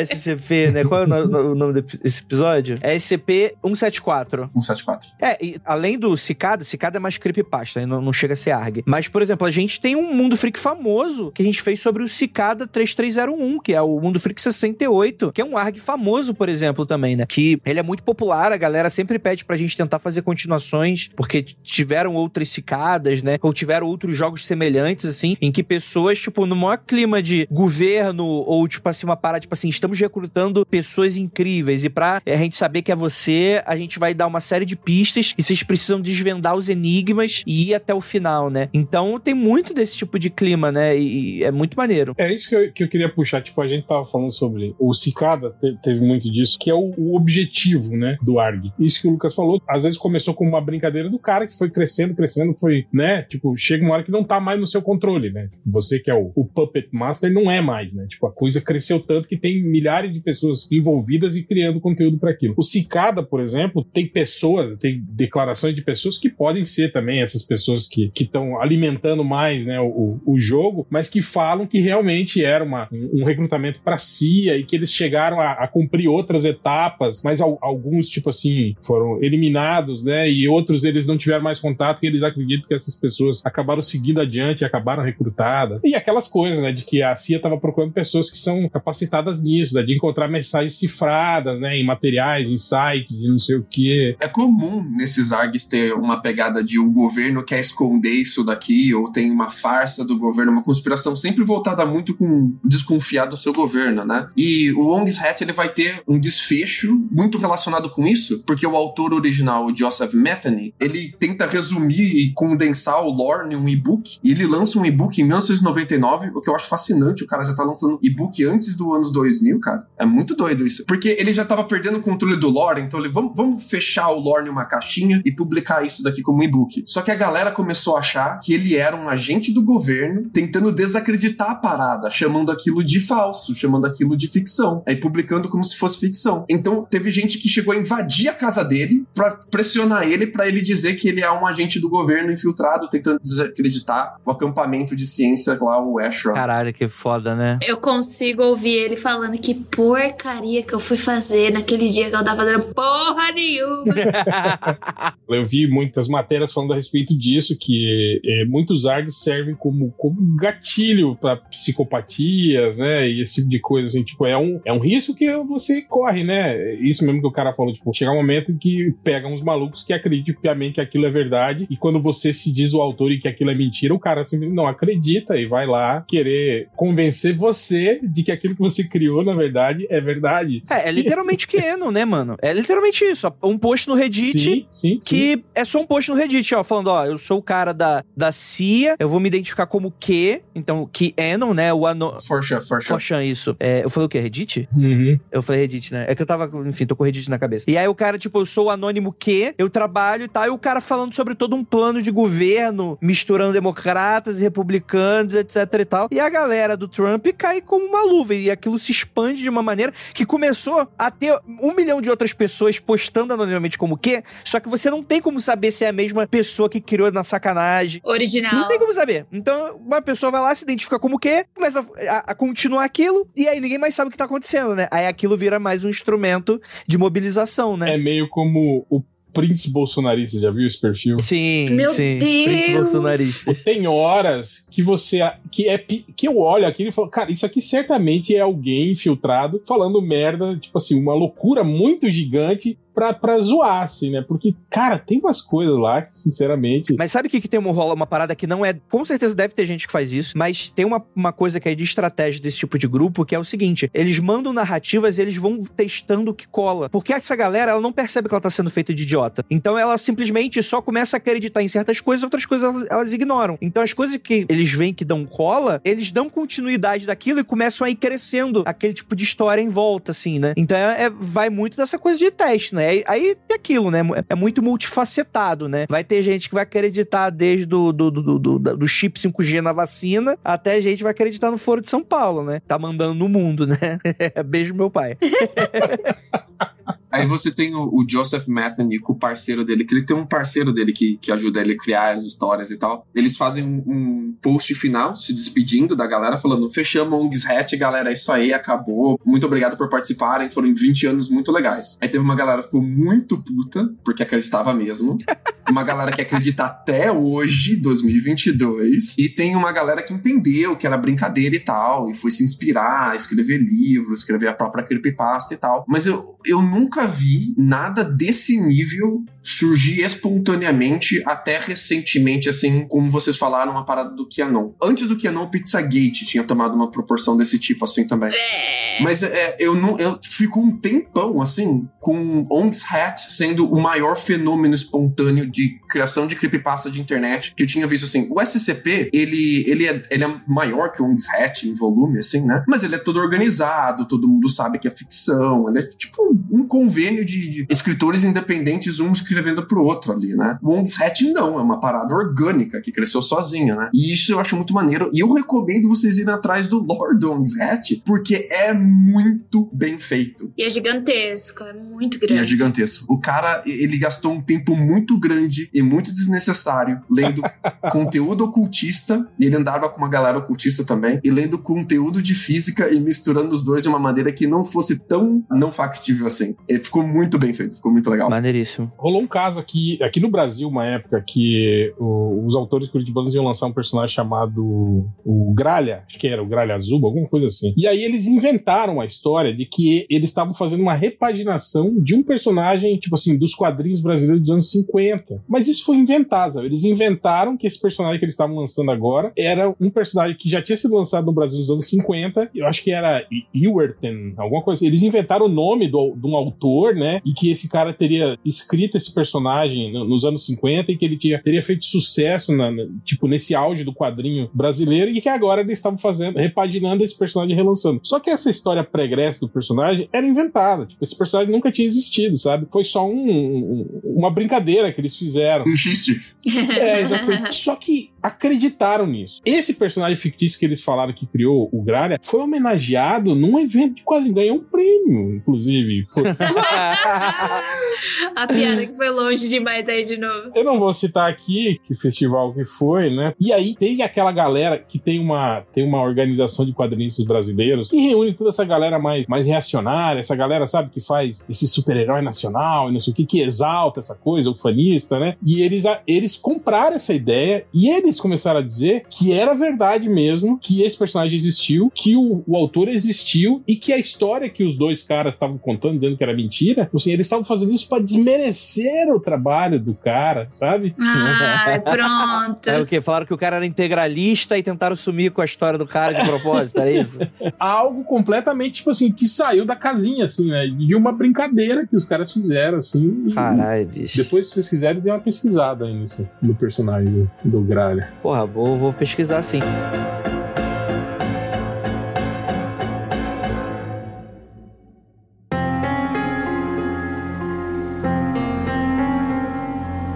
SCP, né? Qual é o no- o nome desse episódio? É SCP-174. 174. É, e além do Cicada, Cicada é mais creepypasta, né? não, não chega a ser ARG. Mas, por exemplo, a gente tem um Mundo Freak famoso que a gente fez sobre o Cicada 3301, que é o Mundo Freak 68, que é um ARG famoso, por exemplo, também, né? Que ele é muito popular, a galera sempre pede pra gente tentar fazer continuações, porque tiveram outras cicadas, né? Ou tiveram outros jogos semelhantes, assim, em que pessoas, tipo, no maior clima de governo, ou, tipo assim, uma parada, tipo assim, estamos recrutando pessoas incríveis, e pra a gente saber que é você, a gente vai dar uma série de pistas, e vocês precisam desvendar os enigmas e ir até o final, né? Então tem muito desse tipo de clima, né? E, é muito maneiro. É isso que eu, que eu queria puxar. Tipo, a gente tava falando sobre o Cicada, te- teve muito disso, que é o, o objetivo, né, do ARG. Isso que o Lucas falou, às vezes começou como uma brincadeira do cara que foi crescendo, crescendo, foi, né, tipo, chega uma hora que não tá mais no seu controle, né? Você que é o, o Puppet Master não é mais, né? Tipo, a coisa cresceu tanto que tem milhares de pessoas envolvidas e criando conteúdo para aquilo. O Cicada, por exemplo, tem pessoas, tem declarações de pessoas que podem ser também essas pessoas que estão alimentando mais, né, o, o jogo, mas que falam que realmente era uma, um, um recrutamento para CIA e que eles chegaram a, a cumprir outras etapas, mas al- alguns, tipo assim, foram eliminados, né, e outros eles não tiveram mais contato e eles acreditam que essas pessoas acabaram seguindo adiante acabaram recrutadas. E aquelas coisas, né, de que a CIA estava procurando pessoas que são capacitadas nisso, né, de encontrar mensagens cifradas, né, em materiais, em sites e não sei o que. É comum nesses ARGs ter uma pegada de o governo quer esconder isso daqui, ou tem uma farsa do governo, uma conspiração sempre voltada muito com desconfiar do seu governo, né? E o Long's Hat ele vai ter um desfecho muito relacionado com isso, porque o autor original, o Joseph Metheny, ele tenta resumir e condensar o lore em um e-book, e ele lança um e-book em 1999, o que eu acho fascinante, o cara já tá lançando e-book antes do anos 2000, cara. É muito doido isso. Porque ele já tava perdendo o controle do lore, então ele, vamos, vamos fechar o lore em uma caixinha e publicar isso daqui como e-book. Só que a galera começou a achar que ele era um agente do governo tentando desacreditar a parada, chamando aquilo de falso, chamando aquilo de ficção, aí publicando como se fosse ficção. Então teve gente que chegou a invadir a casa dele pra pressionar ele pra ele dizer que ele é um agente do governo infiltrado tentando desacreditar o acampamento de ciência lá, o Ashram. Caralho, que foda, né? Eu consigo ouvir ele falando que porcaria que eu fui fazer naquele dia que eu tava fazendo porra nenhuma. Eu vi muitas matérias falando a respeito disso, que é, muitos ARGs servem como, como gatilho para psicopatias, né? E esse tipo de coisa, assim, tipo, é um, é um risco que você corre, né? Isso mesmo que o cara falou, tipo, chegar um momento em que pegam uns malucos que acreditam piamente que aquilo é verdade, e quando você se diz o autor e que aquilo é mentira, o cara simplesmente não acredita e vai lá querer convencer você de que aquilo que você criou, na verdade, é verdade. É, é literalmente Canon, né, mano? É literalmente isso. Um post no Reddit Sim, sim, sim. que é só um post no Reddit, ó, falando, ó, eu sou o cara da, da CIA, eu vou me identificar como Q, então, Keanon, né, o ano... For sure, for sure. Forchan, isso. É, eu falei o quê? Reddit? Uhum. Eu falei Reddit, né? É que eu tava, enfim, tô com Reddit na cabeça. E aí o cara, tipo, eu sou o anônimo Q, eu trabalho e tal, e o cara falando sobre todo um plano de governo, misturando democratas e republicanos, etc e tal. E a galera do Trump cai como uma luva, e aquilo se expande de uma maneira que começou a ter um milhão de outras pessoas postando anonimamente como Q, só que você não tem como saber se é a mesma pessoa que criou na sacanagem. Original. Não tem como saber. Então, uma pessoa vai lá, se identifica como quê, começa a, a continuar aquilo, e aí ninguém mais sabe o que tá acontecendo, né? Aí aquilo vira mais um instrumento de mobilização, né? É meio como o Prince bolsonarista, já viu esse perfil? Sim, Meu sim. Deus! Príncipe bolsonarista. Tem horas que você. que é que eu olho aquilo e falo, cara, isso aqui certamente é alguém infiltrado falando merda, tipo assim, uma loucura muito gigante. Pra, pra zoar, assim, né? Porque, cara, tem umas coisas lá que, sinceramente. Mas sabe o que, que tem uma rola, uma parada que não é. Com certeza deve ter gente que faz isso, mas tem uma, uma coisa que é de estratégia desse tipo de grupo, que é o seguinte: eles mandam narrativas e eles vão testando o que cola. Porque essa galera, ela não percebe que ela tá sendo feita de idiota. Então ela simplesmente só começa a acreditar em certas coisas, outras coisas elas, elas ignoram. Então as coisas que eles veem que dão cola, eles dão continuidade daquilo e começam a ir crescendo aquele tipo de história em volta, assim, né? Então é, é- vai muito dessa coisa de teste, né? Aí, aí tem aquilo, né? É muito multifacetado, né? Vai ter gente que vai acreditar desde do, do, do, do, do- chip 5G na vacina até gente vai acreditar no Foro de São Paulo, né? Tá mandando no mundo, né? Beijo, meu pai. Aí você tem o, o Joseph Metheny com o parceiro dele, que ele tem um parceiro dele que, que ajuda ele a criar as histórias e tal. Eles fazem um, um post final, se despedindo da galera, falando: fechamos Ongs Hat, galera, é isso aí, acabou. Muito obrigado por participarem, foram 20 anos muito legais. Aí teve uma galera que ficou muito puta, porque acreditava mesmo. Uma galera que acredita até hoje, 2022. E tem uma galera que entendeu que era brincadeira e tal, e foi se inspirar, escrever livros, escrever a própria creepypasta e tal. Mas eu, eu nunca vi nada desse nível surgir espontaneamente até recentemente, assim, como vocês falaram, uma parada do Kianon. Antes do Kianon, o Pizzagate tinha tomado uma proporção desse tipo, assim, também. Mas é, eu não, eu fico um tempão, assim, com Ongs Hat sendo o maior fenômeno espontâneo de criação de creepypasta de internet que eu tinha visto, assim. O SCP, ele, ele, é, ele é maior que o Ongs Hat em volume, assim, né? Mas ele é todo organizado, todo mundo sabe que é ficção, ele é tipo um convênio de, de escritores independentes, um escrevendo pro outro ali, né? O Ongs Hat não, é uma parada orgânica que cresceu sozinha, né? E isso eu acho muito maneiro. E eu recomendo vocês irem atrás do Lord Ongs Hat, porque é muito bem feito. E é gigantesco, é muito E é grande. gigantesco. O cara, ele gastou um tempo muito grande e muito desnecessário lendo conteúdo ocultista, e ele andava com uma galera ocultista também, e lendo conteúdo de física e misturando os dois de uma maneira que não fosse tão não factível assim. Ele ficou muito bem feito, ficou muito legal. Maneiríssimo. Rolou um caso aqui, aqui no Brasil, uma época que o- os autores curitibanos iam lançar um personagem chamado o Gralha, acho que era o Gralha Azul, alguma coisa assim. E aí eles inventaram a história de que eles estavam fazendo uma repaginação de um personagem, tipo assim, dos quadrinhos brasileiros dos anos 50. Mas isso foi inventado, sabe? Eles inventaram que esse personagem que eles estavam lançando agora era um personagem que já tinha sido lançado no Brasil nos anos 50, eu acho que era Ewerton, alguma coisa assim. Eles inventaram o nome do, de um autor, né? E que esse cara teria escrito esse personagem no- nos anos 50 e que ele tinha, teria feito sucesso, na- na- tipo, nesse auge do quadrinho brasileiro e que agora eles estavam fazendo, repaginando esse personagem e relançando. Só que essa história pregressa do personagem era inventada. Tipo, esse personagem nunca tinha existido, sabe? Foi só um- um- uma brincadeira que eles fizeram. Um xiste. É, exatamente. Só que acreditaram nisso. Esse personagem fictício que eles falaram que criou, o Gralha, foi homenageado num evento de quase ganhou um prêmio, inclusive. A piada que foi longe demais aí de novo. Eu não vou citar aqui que festival que foi, né? E aí tem aquela galera que tem uma, tem uma organização de quadrinistas brasileiros que reúne toda essa galera mais, mais reacionária, essa galera, sabe, que faz esse super-herói nacional e não sei o que, que exalta essa coisa, ufanista, né? E eles, eles compraram essa ideia e eles começaram a dizer que era verdade mesmo, que esse personagem existiu, que o, o autor existiu e que a história que os dois caras estavam contando, dizendo que era mentira, assim, eles estavam fazendo isso pra desmerecer o trabalho do cara, sabe? Ai, pronto. É o quê? Falaram que o cara era integralista e tentaram sumir com a história do cara de propósito, era isso? algo completamente, tipo assim, que saiu da casinha, assim, né? De uma brincadeira que os caras fizeram, assim. Caralho, bicho. Depois, se vocês quiserem, dê uma pesquisada aí nesse, no personagem do, do Gralha. Porra, vou, vou pesquisar sim.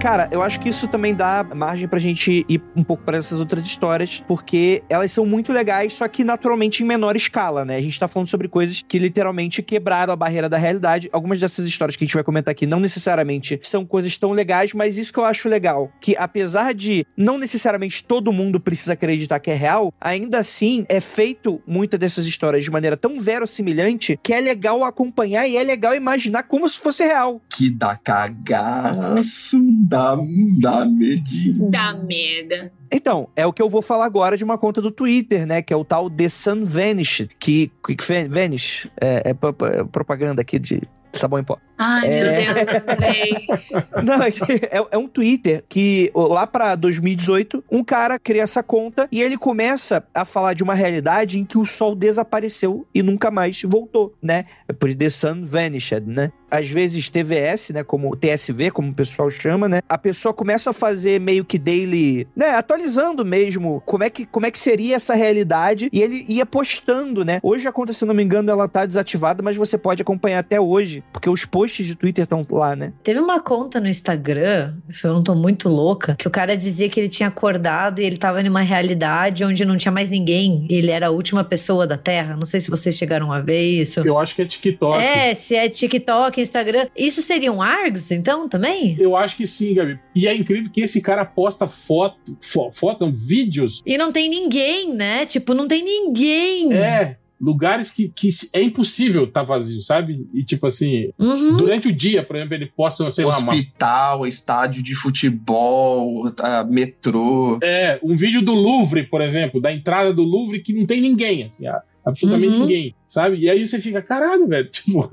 Cara, eu acho que isso também dá margem pra gente ir um pouco para essas outras histórias, porque elas são muito legais, só que naturalmente em menor escala, né? A gente tá falando sobre coisas que literalmente quebraram a barreira da realidade. Algumas dessas histórias que a gente vai comentar aqui não necessariamente são coisas tão legais, mas isso que eu acho legal, que apesar de não necessariamente todo mundo precisa acreditar que é real, ainda assim é feito muitas dessas histórias de maneira tão verossimilhante que é legal acompanhar e é legal imaginar como se fosse real. Que dá cagaço, dá, dá medinho. Dá merda. Então, é o que eu vou falar agora de uma conta do Twitter, né? Que é o tal The Sun Vanish, que, que Vanish é, é é propaganda aqui de sabão em pó. Ai, meu É. Deus, Andrei. Não, é, que é, é um Twitter que lá pra 2018, um cara cria essa conta e ele começa a falar de uma realidade em que o sol desapareceu e nunca mais voltou, né? É por The Sun Vanished, né? Às vezes TVS, né, como TSV, como o pessoal chama, né? A pessoa começa a fazer meio que daily, né, atualizando mesmo como é que como é que seria essa realidade e ele ia postando, né? Hoje a conta, se não me engano, ela tá desativada, mas você pode acompanhar até hoje, porque os posts de Twitter estão lá, né? Teve uma conta no Instagram, se eu não tô muito louca, que o cara dizia que ele tinha acordado e ele tava numa realidade onde não tinha mais ninguém. E ele era a última pessoa da Terra. Não sei se vocês chegaram a ver isso. Eu acho que é TikTok. É, se é TikTok, Instagram. Isso seriam ARGs, então, também? Eu acho que sim, Gabi. E é incrível que esse cara posta foto, fo- foto, não, vídeos. E não tem ninguém, né? Tipo, não tem ninguém. É, lugares que, que é impossível tá vazio, sabe? E tipo assim, Uhum. durante o dia, por exemplo, ele posta, sei lá, uma, Hospital, estádio de futebol, ah, metrô. é, um vídeo do Louvre, por exemplo, da entrada do Louvre que não tem ninguém, assim, absolutamente Uhum. ninguém, sabe? E aí você fica, caralho, velho, tipo,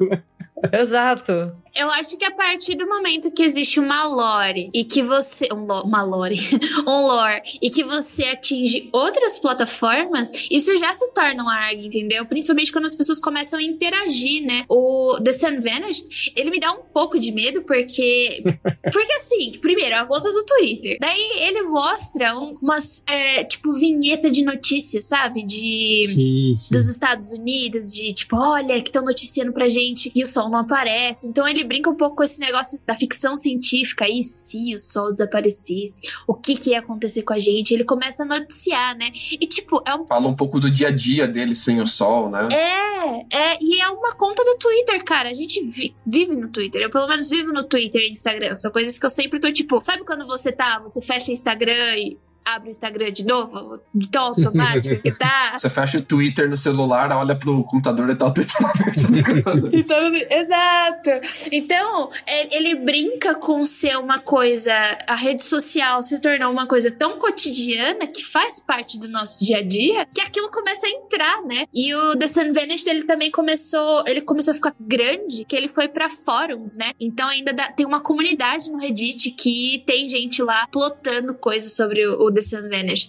Exato. Eu acho que a partir do momento que existe uma lore e que você. Um lo, uma lore. um lore. E que você atinge outras plataformas, isso já se torna um ARG, entendeu? Principalmente quando as pessoas começam a interagir, né? O The Sun Vanished, ele me dá um pouco de medo, porque. Porque assim, primeiro, é a conta do Twitter. Daí ele mostra um- umas, é, tipo, vinheta de notícias, sabe? De sim, sim. dos Estados Unidos, de tipo, olha, que estão noticiando pra gente e o sol não aparece. Então ele brinca um pouco com esse negócio da ficção científica. E se o sol desaparecesse? O que, que ia acontecer com a gente? Ele começa a noticiar, né? E tipo, é um. Fala um pouco do dia a dia dele sem o sol, né? É, é, e é uma conta do Twitter, cara. A gente vi- vive no Twitter. Eu, pelo menos, vivo no Twitter e Instagram. São coisas que eu sempre tô, tipo, sabe quando você tá, você fecha Instagram e abre o Instagram de novo? De tão automático que tá. Você fecha o Twitter no celular, olha pro computador e tá o Twitter aberto no computador. Então, exato. Então, ele, ele brinca com ser uma coisa. A rede social se tornou uma coisa tão cotidiana que faz parte do nosso dia a dia que aquilo começa a entrar, né? E o The Sun Vanished, ele também começou. Ele começou a ficar grande, que ele foi pra fóruns, né? Então ainda dá- tem uma comunidade no Reddit que tem gente lá plotando coisas sobre o, o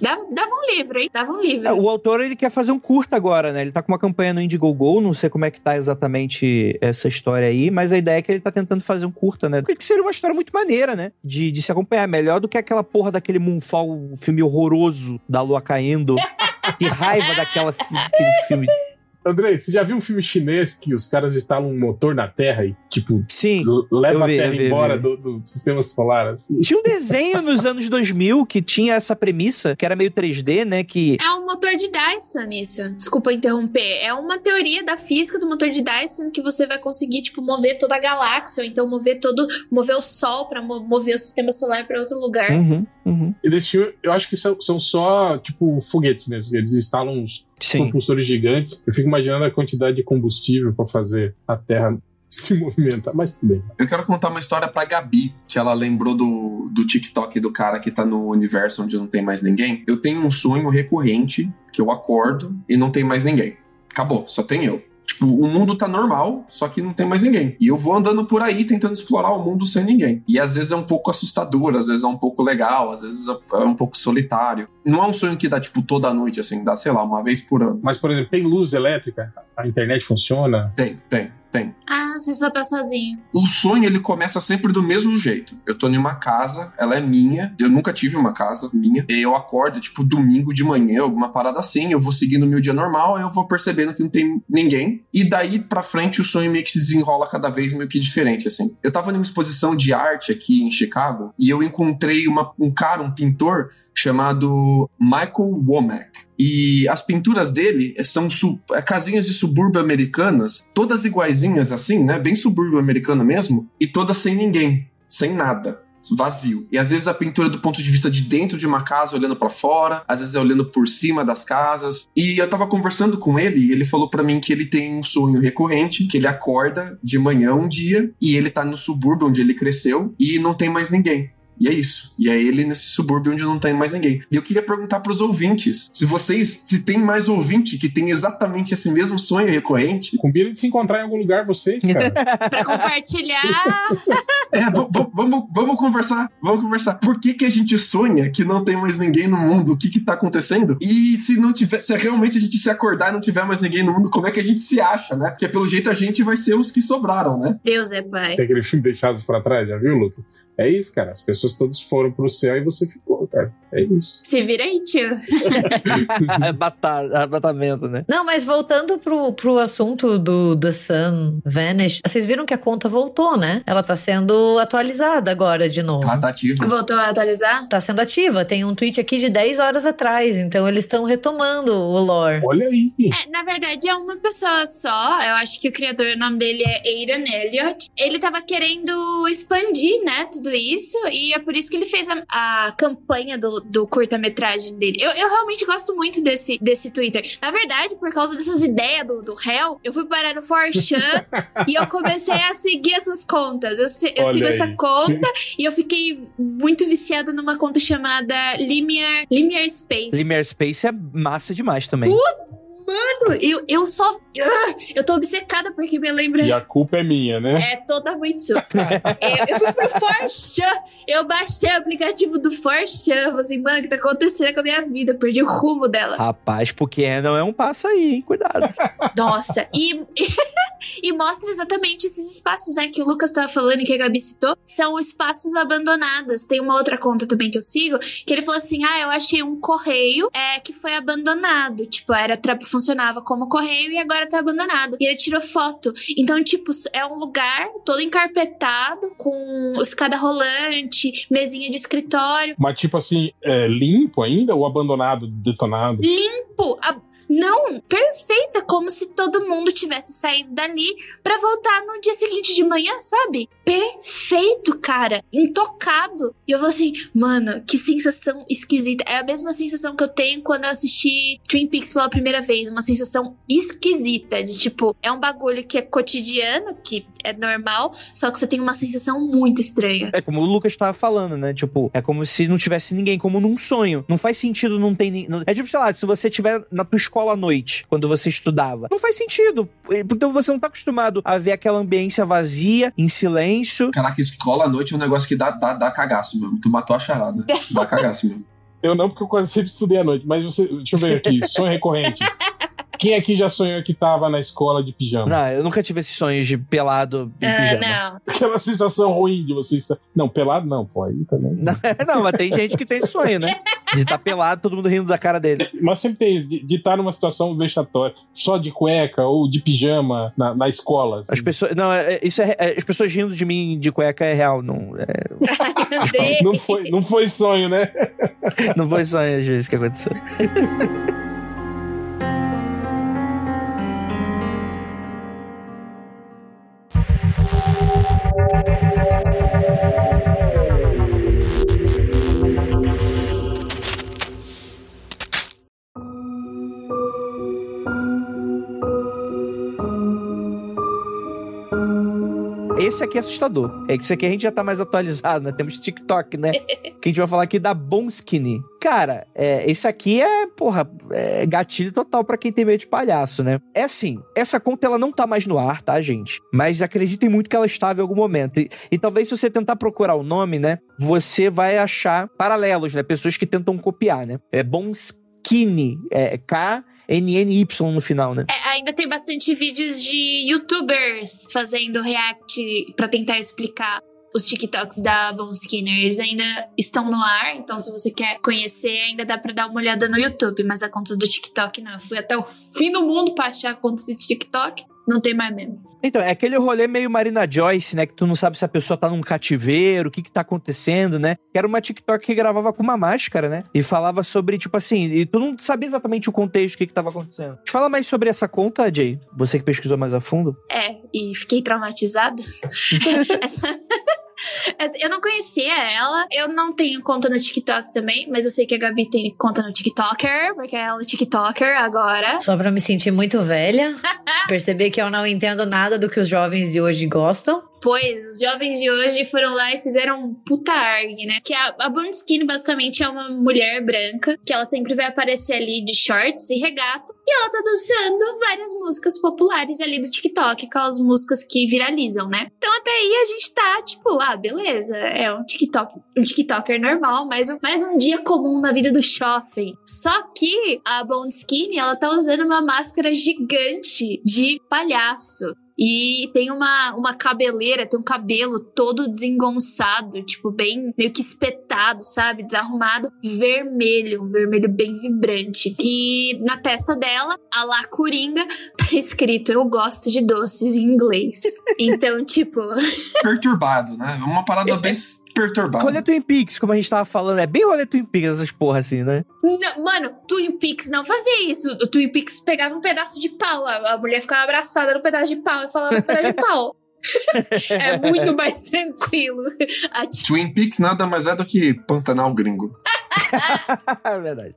Dava, dava um livro, hein? Dava um livro. É, o autor ele quer fazer um curta agora, né? Ele tá com uma campanha no Indiegogo, não sei como é que tá exatamente essa história aí, mas a ideia é que ele tá tentando fazer um curta, né? Que seria uma história muito maneira, né? De, de se acompanhar. Melhor do que aquela porra daquele Moonfall, filme horroroso da lua caindo. que raiva daquela fi- aquele filme. Andrei, você já viu um filme chinês que os caras instalam um motor na Terra e, tipo, Sim. leva vi, a Terra vi, embora vi. do, do sistema solar, assim? Tinha um desenho nos anos 2000 que tinha essa premissa, que era meio 3D, né? Que É um motor de Dyson isso. Desculpa interromper. É uma teoria da física do motor de Dyson que você vai conseguir, tipo, mover toda a galáxia, ou então mover todo. mover o Sol pra mo- mover o sistema solar pra outro lugar. Uhum, uhum. E desse filme, eu acho que são, são só, tipo, foguetes mesmo. Eles instalam uns Sim. propulsores gigantes. Eu fico imaginando a quantidade de combustível pra fazer a Terra se movimentar, mas tudo bem. Eu quero contar uma história pra Gabi, que ela lembrou do, do TikTok do cara que tá no universo onde não tem mais ninguém. Eu tenho um sonho recorrente que eu acordo e não tem mais ninguém. Acabou, só tem eu. Tipo, o mundo tá normal, só que não tem mais ninguém. E eu vou andando por aí tentando explorar o mundo sem ninguém. E às vezes é um pouco assustador, às vezes é um pouco legal, às vezes é um pouco solitário. Não é um sonho que dá, tipo, toda noite, assim, dá, sei lá, uma vez por ano. Mas, por exemplo, tem luz elétrica? A internet funciona? Tem, tem, tem. Ah, você só tá sozinho. O sonho ele começa sempre do mesmo jeito. Eu tô em uma casa, ela é minha. Eu nunca tive uma casa minha. E eu acordo, tipo, domingo de manhã, alguma parada assim. Eu vou seguindo o meu dia normal, eu vou percebendo que não tem ninguém. E daí pra frente o sonho meio que se desenrola cada vez meio que diferente, assim. Eu tava numa exposição de arte aqui em Chicago e eu encontrei uma- um cara, um pintor, chamado Michael Womack. E as pinturas dele são su- é, casinhas de subúrbio americanas, todas iguaizinhas assim, né? Bem subúrbio americano mesmo, e todas sem ninguém, sem nada. Vazio. E às vezes a pintura do ponto de vista de dentro de uma casa, olhando pra fora, às vezes é olhando por cima das casas. E eu tava conversando com ele e ele falou pra mim que ele tem um sonho recorrente, que ele acorda de manhã um dia e ele tá no subúrbio onde ele cresceu e não tem mais ninguém E é isso. E é ele nesse subúrbio onde não tem mais ninguém. E eu queria perguntar pros ouvintes: se vocês, se tem mais ouvinte que tem exatamente esse mesmo sonho recorrente. Combina de se encontrar em algum lugar vocês, cara. pra compartilhar. É, vamos, vamos conversar. Vamos conversar. Por que, que a gente sonha que não tem mais ninguém no mundo? O que que tá acontecendo? E se não tiver, se realmente a gente se acordar e não tiver mais ninguém no mundo, como é que a gente se acha, né? Porque pelo jeito a gente vai ser os que sobraram, né? Deus é pai. Tem aquele filme Deixados pra Trás, já viu, Lucas? É isso, cara. As pessoas todas foram pro céu e você ficou, cara. É isso. Se vira aí, tio. Batamento, né? Não, mas voltando pro, pro assunto do The Sun Vanish, vocês viram que a conta voltou, né? Ela tá sendo atualizada agora de novo. Tá, tá ativa. Voltou a atualizar? Tá sendo ativa. Tem um tweet aqui de 10 horas atrás. Então eles estão retomando o lore. Olha aí. É, na verdade, é uma pessoa só. Eu acho que o criador, o nome dele é Aidan Elliott. Ele tava querendo expandir, né, tudo isso. E é por isso que ele fez a, a campanha do, do curta-metragem dele. Eu, eu realmente gosto muito desse, desse Twitter. Na verdade, por causa dessas ideias do, do Hell, eu fui parar no 4chan e eu comecei a seguir essas contas. Eu, se, eu Olha sigo aí. essa conta e eu fiquei muito viciada numa conta chamada Linear, Linear Space. Linear Space é massa demais também. Mano, eu, eu só. Ah, Eu tô obcecada porque me lembra. E a culpa é minha, né? É totalmente sua. É, eu fui pro Forchan, eu baixei o aplicativo do Forchan. Falei assim, mano, o que tá acontecendo com a minha vida? Eu perdi o rumo dela. Rapaz, porque não é um passo aí, hein? Cuidado. Nossa, e, e mostra exatamente esses espaços, né, que o Lucas tava falando e que a Gabi citou, são espaços abandonados. Tem uma outra conta também que eu sigo, que ele falou assim: ah, eu achei um correio é, que foi abandonado. Tipo, era funcionava como correio e agora tá abandonado. E ele tirou foto. Então, tipo, é um lugar todo encarpetado, com escada rolante, mesinha de escritório. Mas tipo assim, é limpo ainda ou abandonado, detonado? limpo. Não, perfeita, como se todo mundo tivesse saído dali pra voltar no dia seguinte de manhã, sabe? Perfeito, cara. Intocado. E eu vou assim, mano, que sensação esquisita. É a mesma sensação que eu tenho quando eu assisti Twin Peaks pela primeira vez. Uma sensação esquisita. De tipo, é um bagulho que é cotidiano, que é normal, só que você tem uma sensação muito estranha. É como o Lucas tava falando, né? Tipo, é como se não tivesse ninguém, como num sonho. Não faz sentido não ter. ni- não- É tipo, sei lá, se você estiver na tua escola à noite, quando você estudava. Não faz sentido. Então você não tá acostumado a ver aquela ambiência vazia, em silêncio. Caraca, escola à noite é um negócio que dá, dá, dá cagaço mesmo. Tu matou a charada. Dá cagaço mesmo. Eu não, porque eu quase sempre estudei à noite. Mas você, deixa eu ver aqui, sonho recorrente. Quem aqui já sonhou que tava na escola de pijama? Não, eu nunca tive esses sonhos de pelado em Ah, pijama. não. Aquela sensação ruim de você estar. Não, pelado não, pô, aí também. Não, mas tem gente que tem esse sonho, né? De estar pelado, todo mundo rindo da cara dele. Mas sempre tem isso, de, de estar numa situação vexatória, só de cueca ou de pijama na, na escola. assim. As pessoas. Não, é- é- isso é, é- As pessoas rindo de mim de cueca é real. Não, é-. Não foi, não foi sonho, né? não foi sonho às vezes que aconteceu. Esse aqui é assustador. É que esse aqui a gente já tá mais atualizado, né? Temos TikTok, né? que a gente vai falar aqui da Bonskinny. Cara, é, esse aqui é, porra, é gatilho total pra quem tem medo de palhaço, né? É assim, essa conta ela não tá mais no ar, tá, gente? Mas acreditem muito que ela estava em algum momento. E, e talvez se você tentar procurar o nome, né? Você vai achar paralelos, né? Pessoas que tentam copiar, né? É Bonskinny, é K-N-N-Y no final, né? É, ainda tem bastante vídeos de youtubers fazendo react pra tentar explicar os TikToks da Bon Skinner. Eles ainda estão no ar, então se você quer conhecer, ainda dá pra dar uma olhada no YouTube. Mas a conta do TikTok não. Eu fui até o fim do mundo pra achar a conta do TikTok. Não tem mais mesmo. Então, é aquele rolê meio Marina Joyce, né? Que tu não sabe se a pessoa tá num cativeiro, o que que tá acontecendo, né? Que era uma TikTok que gravava com uma máscara, né? E falava sobre, tipo assim, e tu não sabia exatamente o contexto, o que que tava acontecendo. Fala mais sobre essa conta, Jay. Você que pesquisou mais a fundo. É, e fiquei traumatizada. Essa- Eu não conhecia ela. Eu não tenho conta no TikTok também, mas eu sei que a Gabi tem conta no TikToker, porque ela é TikToker agora. Só pra me sentir muito velha, perceber que eu não entendo nada do que os jovens de hoje gostam. Depois, os jovens de hoje foram lá e fizeram um puta arg, né? Que a, a Born Skin basicamente é uma mulher branca, que ela sempre vai aparecer ali de shorts e regata, e ela tá dançando várias músicas populares ali do TikTok, aquelas músicas que viralizam, né? Então até aí a gente tá, tipo, ah, beleza, é um TikTok, um TikToker normal, mais um, mais um dia comum na vida do shopping. Só que a Bone Skin, ela tá usando uma máscara gigante de palhaço. E tem uma, uma cabeleira, tem um cabelo todo desengonçado, tipo, bem meio que espetado, sabe? Desarrumado, vermelho, um vermelho bem vibrante. E na testa dela, a lá Coringa, tá escrito: Eu gosto de doces em inglês. Então, tipo. Perturbado, né? Uma parada bem perturbado. Rolê Twin Peaks, como a gente tava falando, é bem rolê Twin Peaks essas porra assim, né? Não, mano, Twin Peaks não fazia isso. O Twin Peaks pegava um pedaço de pau, a, a mulher ficava abraçada no pedaço de pau e falava no pedaço de pau. é muito mais tranquilo. A Twin Peaks nada mais é do que Pantanal gringo. É Verdade.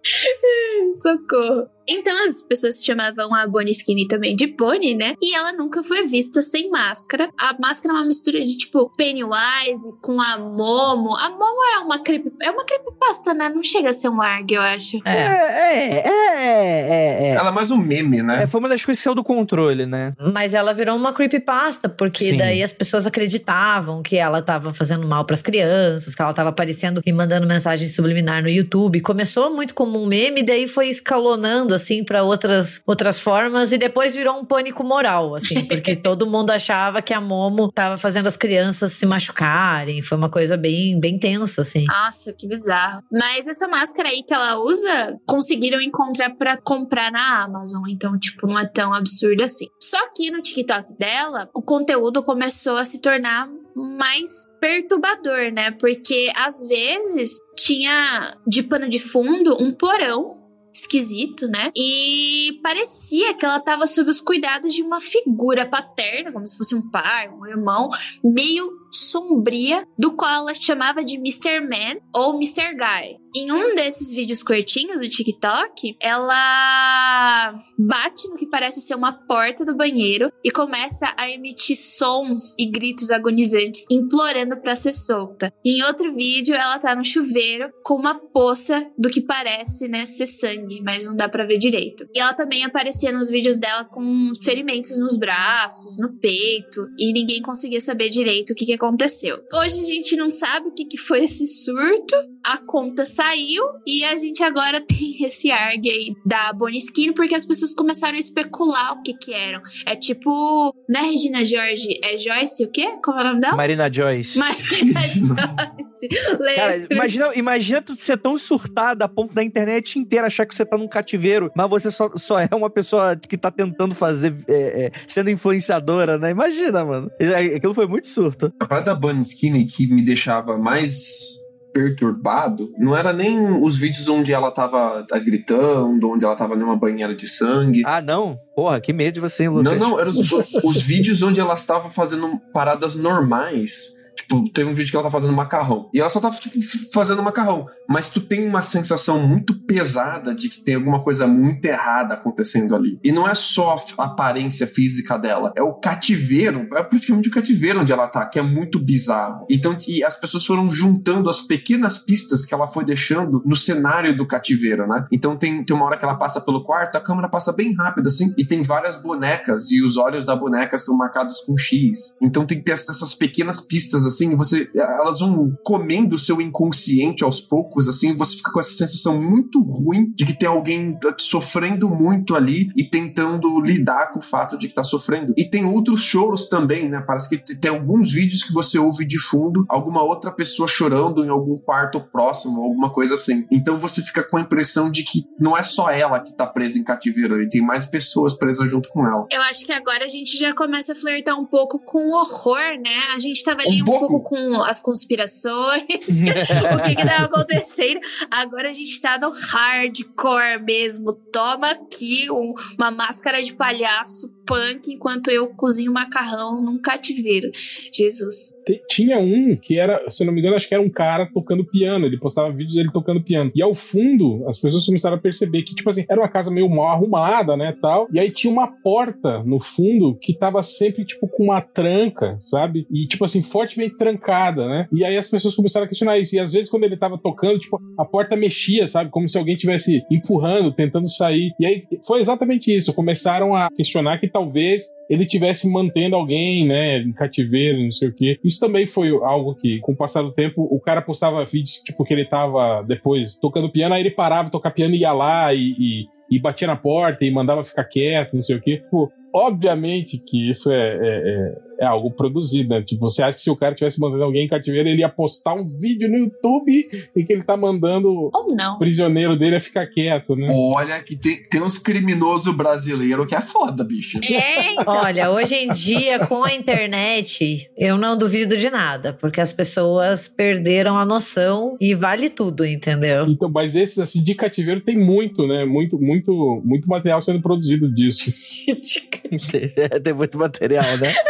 Socorro. Então as pessoas chamavam a Bonnie Skinny também de Bonnie, né? E ela nunca foi vista sem máscara. A máscara é uma mistura de tipo Pennywise com a Momo. A Momo é uma creep, é uma creepypasta, né? Não chega a ser um arg, eu acho. É, é, é, é. é. Ela é mais um meme, né? É, foi uma das coisas que saiu do controle, né? Mas ela virou uma creepypasta, porque Sim. daí as pessoas acreditavam que ela tava fazendo mal pras crianças, que ela tava aparecendo e mandando mensagem subliminar no YouTube. Começou muito como um meme, daí foi escalonando assim pra outras outras formas e depois virou um pânico moral, assim, porque todo mundo achava que a Momo tava fazendo as crianças se machucarem. Foi uma coisa bem bem tensa, assim. Nossa, que bizarro. Mas essa máscara aí que ela usa, conseguiram encontrar pra comprar na Amazon. Então, tipo, não é tão absurdo assim. Só que no TikTok dela, o conteúdo começou a se tornar mais perturbador, né? Porque às vezes tinha de pano de fundo um porão esquisito, né? E parecia que ela tava sob os cuidados de uma figura paterna, como se fosse um pai, um irmão, meio sombria, do qual ela chamava de Mr. Man ou Mr. Guy. Em um desses vídeos curtinhos do TikTok, ela bate no que parece ser uma porta do banheiro e começa a emitir sons e gritos agonizantes, implorando para ser solta. Em outro vídeo, ela tá no chuveiro com uma poça do que parece, né, ser sangue, mas não dá para ver direito. E ela também aparecia nos vídeos dela com ferimentos nos braços, no peito, e ninguém conseguia saber direito o que, que aconteceu. Hoje a gente não sabe o que, que foi esse surto, a conta saiu e a gente agora tem esse arg aí da Bonnie Skin porque as pessoas começaram a especular o que que eram. É tipo, não é Regina George, é Joyce o quê? Como é o nome dela? Marina Joyce. Marina Joyce. Cara, imagina, imagina tu ser tão surtada a ponto da internet inteira achar que você tá num cativeiro, mas você só, só é uma pessoa que tá tentando fazer, é, é, sendo influenciadora, né? Imagina, mano. É, Aquilo foi muito surto. A parada da Bunny Skinny que me deixava mais perturbado não era nem os vídeos onde ela tava tá, gritando, onde ela tava numa banheira de sangue. Ah, não? Porra, que medo de você, hein, Lucas? Não, não, eram os, os vídeos onde ela estava fazendo paradas normais. Tipo, teve um vídeo que ela tá fazendo macarrão. E ela só tá, tipo, fazendo macarrão. Mas tu tem uma sensação muito pesada de que tem alguma coisa muito errada acontecendo ali. E não é só a aparência física dela, é o cativeiro. É praticamente o cativeiro onde ela tá, que é muito bizarro. Então, e as pessoas foram juntando as pequenas pistas que ela foi deixando no cenário do cativeiro, né? Então tem, tem uma hora que ela passa pelo quarto, a câmera passa bem rápido, assim, e tem várias bonecas, e os olhos da boneca estão marcados com X. Então tem que ter essas pequenas pistas, assim, você. Elas vão comendo o seu inconsciente aos poucos, assim, você fica com essa sensação muito ruim de que tem alguém sofrendo muito ali e tentando lidar com o fato de que tá sofrendo. E tem outros choros também, né? Parece que tem alguns vídeos que você ouve de fundo alguma outra pessoa chorando em algum quarto próximo, alguma coisa assim. Então você fica com a impressão de que não é só ela que tá presa em cativeiro ali, tem mais pessoas presas junto com ela. Eu acho que agora a gente já começa a flertar um pouco com o horror, né? A gente tava ali Um um, pouco. pouco com as conspirações, o que que tava acontecendo. Agora a gente tá no hardcore mesmo. Toma aqui um- uma máscara de palhaço, cyberpunk enquanto eu cozinho macarrão num cativeiro. Jesus. Tinha um que era, se não me engano, acho que era um cara tocando piano. Ele postava vídeos dele tocando piano. E ao fundo, as pessoas começaram a perceber que, tipo assim, era uma casa meio mal arrumada, né, tal. E aí tinha uma porta no fundo que tava sempre, tipo, com uma tranca, sabe? E, tipo assim, fortemente trancada, né? E aí as pessoas começaram a questionar isso. E às vezes, quando ele tava tocando, tipo, a porta mexia, sabe? Como se alguém tivesse empurrando, tentando sair. E aí foi exatamente isso. Começaram a questionar que talvez ele tivesse mantendo alguém, né, em cativeiro, não sei o quê. Isso também foi algo que, com o passar do tempo, o cara postava vídeos, tipo, que ele tava depois tocando piano, aí ele parava tocar piano e ia lá e, e, e batia na porta e mandava ficar quieto, não sei o quê. Tipo, obviamente que isso é, é, é, é, algo produzido, né? Tipo, você acha que se o cara tivesse mandando alguém em cativeiro, ele ia postar um vídeo no YouTube em que ele tá mandando o prisioneiro dele a ficar quieto, né? Olha que tem, tem uns criminosos brasileiros que é foda, bicho. Eita. Olha, hoje em dia, com a internet, eu não duvido de nada, porque as pessoas perderam a noção e vale tudo, entendeu? Então, mas esses assim de cativeiro tem muito, né? Muito, muito, muito material sendo produzido disso. Tem muito material, né?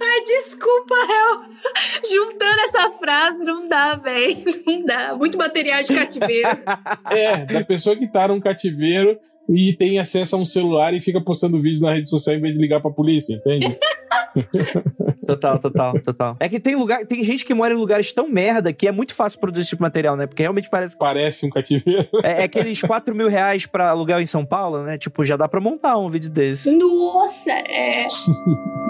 Ai, desculpa, eu. Juntando essa frase, não dá, velho. Não dá. Muito material de cativeiro. É, da pessoa que tá num cativeiro e tem acesso a um celular e fica postando vídeo na rede social em vez de ligar pra polícia, entende? Total, total, total. É que tem lugar, tem gente que mora em lugares tão merda que é muito fácil produzir esse tipo de material, né? Porque realmente parece. Parece um cativeiro. É, é aqueles 4 mil reais pra aluguel em São Paulo, né? Tipo, já dá pra montar um vídeo desse. Nossa, é.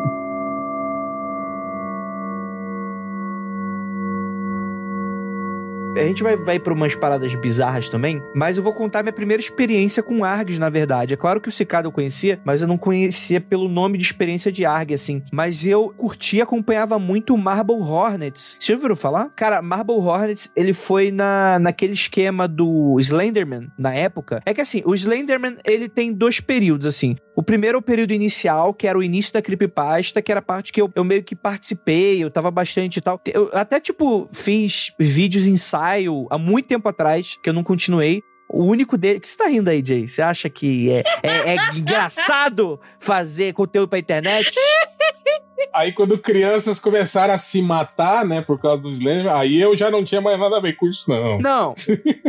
A gente vai, vai pra umas paradas bizarras também, mas eu vou contar minha primeira experiência com ARGs, na verdade. É claro que o Cicado eu conhecia, mas eu não conhecia pelo nome de experiência de ARG, assim. Mas eu curti e acompanhava muito o Marble Hornets. Você já ouviram falar? Cara, Marble Hornets, ele foi na, naquele esquema do Slenderman, na época. É que assim, o Slenderman, ele tem dois períodos, assim. O primeiro é o período inicial, que era o início da creepypasta, que era a parte que eu, eu meio que participei, eu tava bastante e tal. Eu até, tipo, fiz vídeos ensaio há muito tempo atrás, que eu não continuei. O único dele. Que você tá rindo aí, Jay? Você acha que é, é, é engraçado fazer conteúdo pra internet? Aí quando crianças começaram a se matar, né, por causa do Slender, aí eu já não tinha mais nada a ver com isso, não. Não.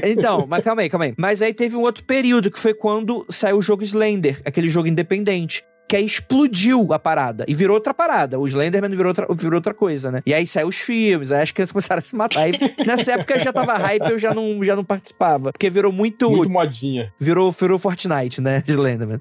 Então, mas calma aí, calma aí. Mas aí teve um outro período que foi quando saiu o jogo Slender, aquele jogo independente. Que aí explodiu a parada e virou outra parada. O Slenderman virou outra, virou outra coisa, né? E aí saiu os filmes, aí as crianças começaram a se matar. Aí, nessa época já tava hype, eu já não, já não participava. Porque virou muito. Muito modinha. Virou, virou Fortnite, né? Slenderman.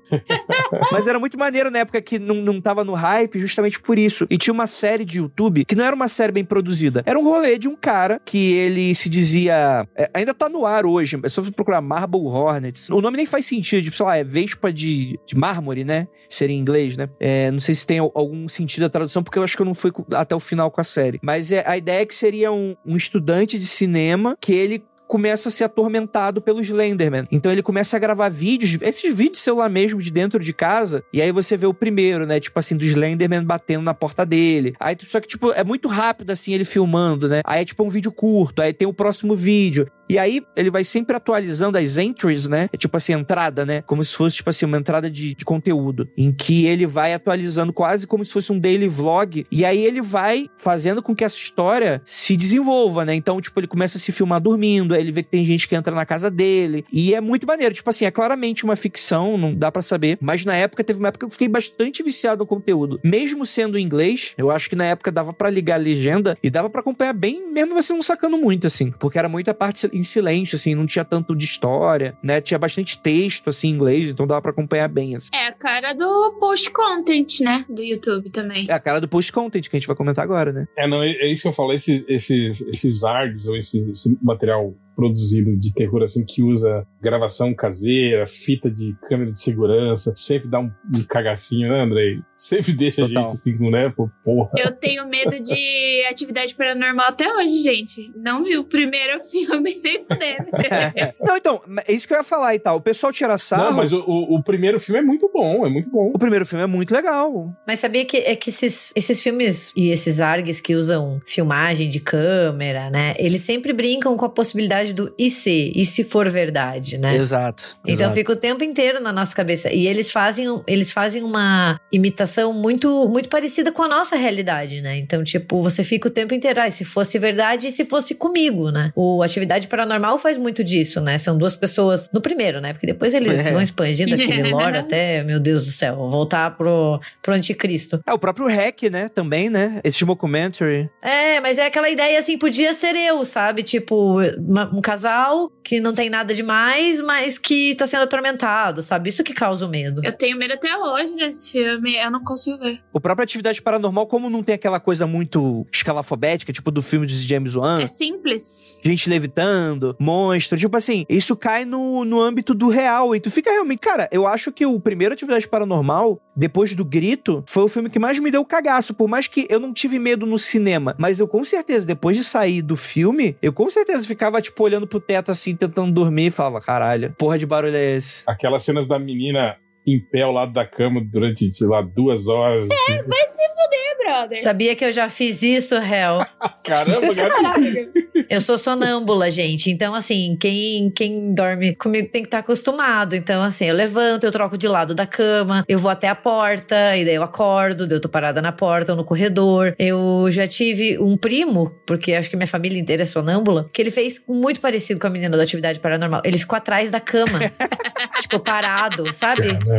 Mas era muito maneiro na época que não, não tava no hype, justamente por isso. E tinha uma série de YouTube que não era uma série bem produzida. Era um rolê de um cara que ele se dizia. é, ainda tá no ar hoje. É só você procurar Marble Hornets. O nome nem faz sentido, tipo, sei lá, é Vespa de, de mármore, né? Seria inglês, né? É, não sei se tem al- algum sentido a tradução, porque eu acho que eu não fui até o final com a série. Mas é, a ideia é que seria um, um estudante de cinema que ele começa a ser atormentado pelo Slenderman. Então ele começa a gravar vídeos, esses vídeos de celular mesmo, de dentro de casa, e aí você vê o primeiro, né? Tipo assim, do Slenderman batendo na porta dele. Aí, só que, tipo, é muito rápido, assim, ele filmando, né? Aí é tipo um vídeo curto, aí tem o próximo vídeo. E aí ele vai sempre atualizando as entries, né? É tipo assim, entrada, né? Como se fosse, tipo assim, uma entrada de, de conteúdo. Em que ele vai atualizando quase como se fosse um daily vlog. E aí ele vai fazendo com que essa história se desenvolva, né? Então, tipo, ele começa a se filmar dormindo, aí ele vê que tem gente que entra na casa dele. E é muito maneiro. Tipo assim, é claramente uma ficção, não dá pra saber. Mas na época, teve uma época que eu fiquei bastante viciado no conteúdo. Mesmo sendo em inglês, eu acho que na época dava pra ligar a legenda e dava pra acompanhar bem, mesmo você não sacando muito, assim. Porque era muita parte em silêncio, assim, não tinha tanto de história, né? Tinha bastante texto, assim, em inglês, então dava pra acompanhar bem, assim. É a cara do post-content, né? Do YouTube também. É a cara do post-content que a gente vai comentar agora, né? É, não, é, é isso que eu falo. Esses, esses, esses ARGs ou esse, esse material produzido de terror assim que usa gravação caseira, fita de câmera de segurança, sempre dá um, um cagacinho, né, Andrei? Sempre deixa Total. a gente assim, com né? Porra. Eu tenho medo de atividade paranormal até hoje, gente. Não vi o primeiro filme nem fudendo. não, então, é isso que eu ia falar e tal. O pessoal tira sarro. Não, mas o, o, o primeiro filme é muito bom, é muito bom. O primeiro filme é muito legal. Mas sabia que é que esses, esses filmes e esses ARGs que usam filmagem de câmera, né? Eles sempre brincam com a possibilidade do e se? E se for verdade? Realidade, né? Exato. Então exato. fica o tempo inteiro na nossa cabeça. E eles fazem, eles fazem uma imitação muito, muito parecida com a nossa realidade, né? Então, tipo, você fica o tempo inteiro, ah, se fosse verdade e se fosse comigo, né? O Atividade Paranormal faz muito disso, né? São duas pessoas. No primeiro, né? Porque depois eles É. vão expandindo aquele lore até, meu Deus do céu, voltar pro, pro anticristo. É, o próprio Hack, né? Também, né? Esse documentary. É, mas é aquela ideia assim, podia ser eu, sabe? Tipo, um casal que não tem nada demais, mas que tá sendo atormentado, sabe? Isso que causa o medo. Eu tenho medo até hoje desse filme, eu não consigo ver. O próprio Atividade Paranormal, como não tem aquela coisa muito escalafobética, tipo do filme de James Wan, É simples. gente levitando, monstro, tipo assim, isso cai no, no âmbito do real. E tu fica realmente. Cara, eu acho que o primeiro Atividade Paranormal, depois do Grito, foi o filme que mais me deu cagaço. Por mais que eu não tive medo no cinema. Mas eu com certeza, depois de sair do filme, eu com certeza ficava, tipo, olhando pro teto assim, tentando dormir e falava: caralho, porra de barulho é esse? Aquelas cenas da menina em pé ao lado da cama durante, sei lá, duas horas. assim. Vai se fuder, brother. Sabia que eu já fiz isso, réu? Caramba. Caralho. Eu sou sonâmbula, gente. Então, assim, quem, quem dorme comigo tem que estar acostumado. Então, assim, eu levanto, eu troco de lado da cama, eu vou até a porta, e daí eu acordo, daí eu tô parada na porta ou no corredor. Eu já tive um primo, porque acho que minha família inteira é sonâmbula, que ele fez muito parecido com a menina da atividade paranormal. Ele ficou atrás da cama. tipo, parado, sabe? Caramba.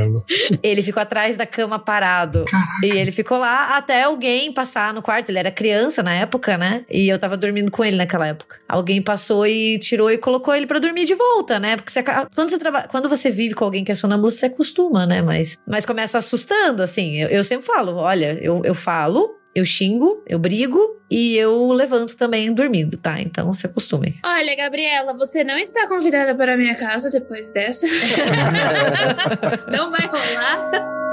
Ele ficou atrás da cama parado. E ele ficou lá até alguém passar no quarto. Ele era criança na época, né? E eu tava dormindo com ele naquela época. Alguém passou e tirou e colocou ele pra dormir de volta, né? Porque você quando, você traba... quando você vive com alguém que é sonâmbulo, você acostuma, né? Mas, mas começa assustando, assim. Eu, eu sempre falo: olha, eu, eu falo. Eu xingo, eu brigo e eu levanto também dormindo, tá? Então se acostumem. Olha, Gabriela, você não está convidada para a minha casa depois dessa. não vai rolar.